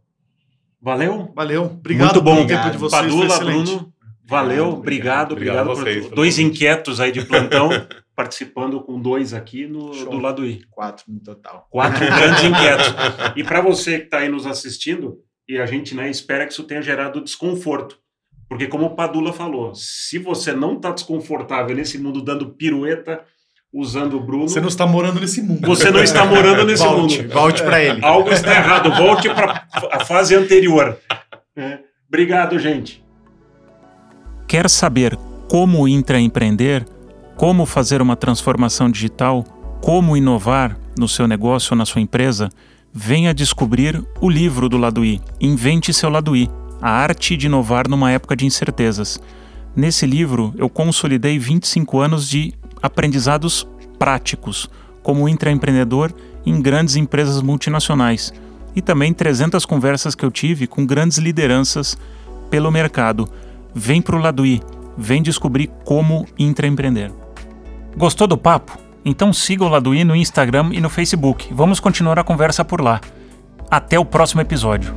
Valeu? Valeu. Obrigado Muito bom. pelo tempo de vocês. foi Padula, excelente. Bruno. Valeu, obrigado, obrigado, Obrigado vocês dois convite. inquietos aí de plantão *laughs* participando com dois aqui no, Show. do lado I. Quatro no total. Quatro grandes inquietos. E para *laughs* você que está aí nos assistindo, e a gente né, espera que isso tenha gerado desconforto. Porque, como o Padula falou, se você não está desconfortável nesse mundo dando pirueta, usando o Bruno, Você não está morando nesse mundo. você não está morando nesse Volte, mundo. volte para ele. Algo está errado. Volte para a fase anterior. É. Obrigado, gente. Quer saber como intraempreender? Como fazer uma transformação digital? Como inovar no seu negócio ou na sua empresa? Venha descobrir o livro do Lado I, Invente seu Lado I, a arte de inovar numa época de incertezas. Nesse livro, eu consolidei 25 anos de aprendizados práticos, como intraempreendedor em grandes empresas multinacionais, e também 300 conversas que eu tive com grandes lideranças pelo mercado. Vem pro Lado I, vem descobrir como intraempreender. Gostou do papo? Então siga o Lado I no Instagram e no Facebook. Vamos continuar a conversa por lá. Até o próximo episódio.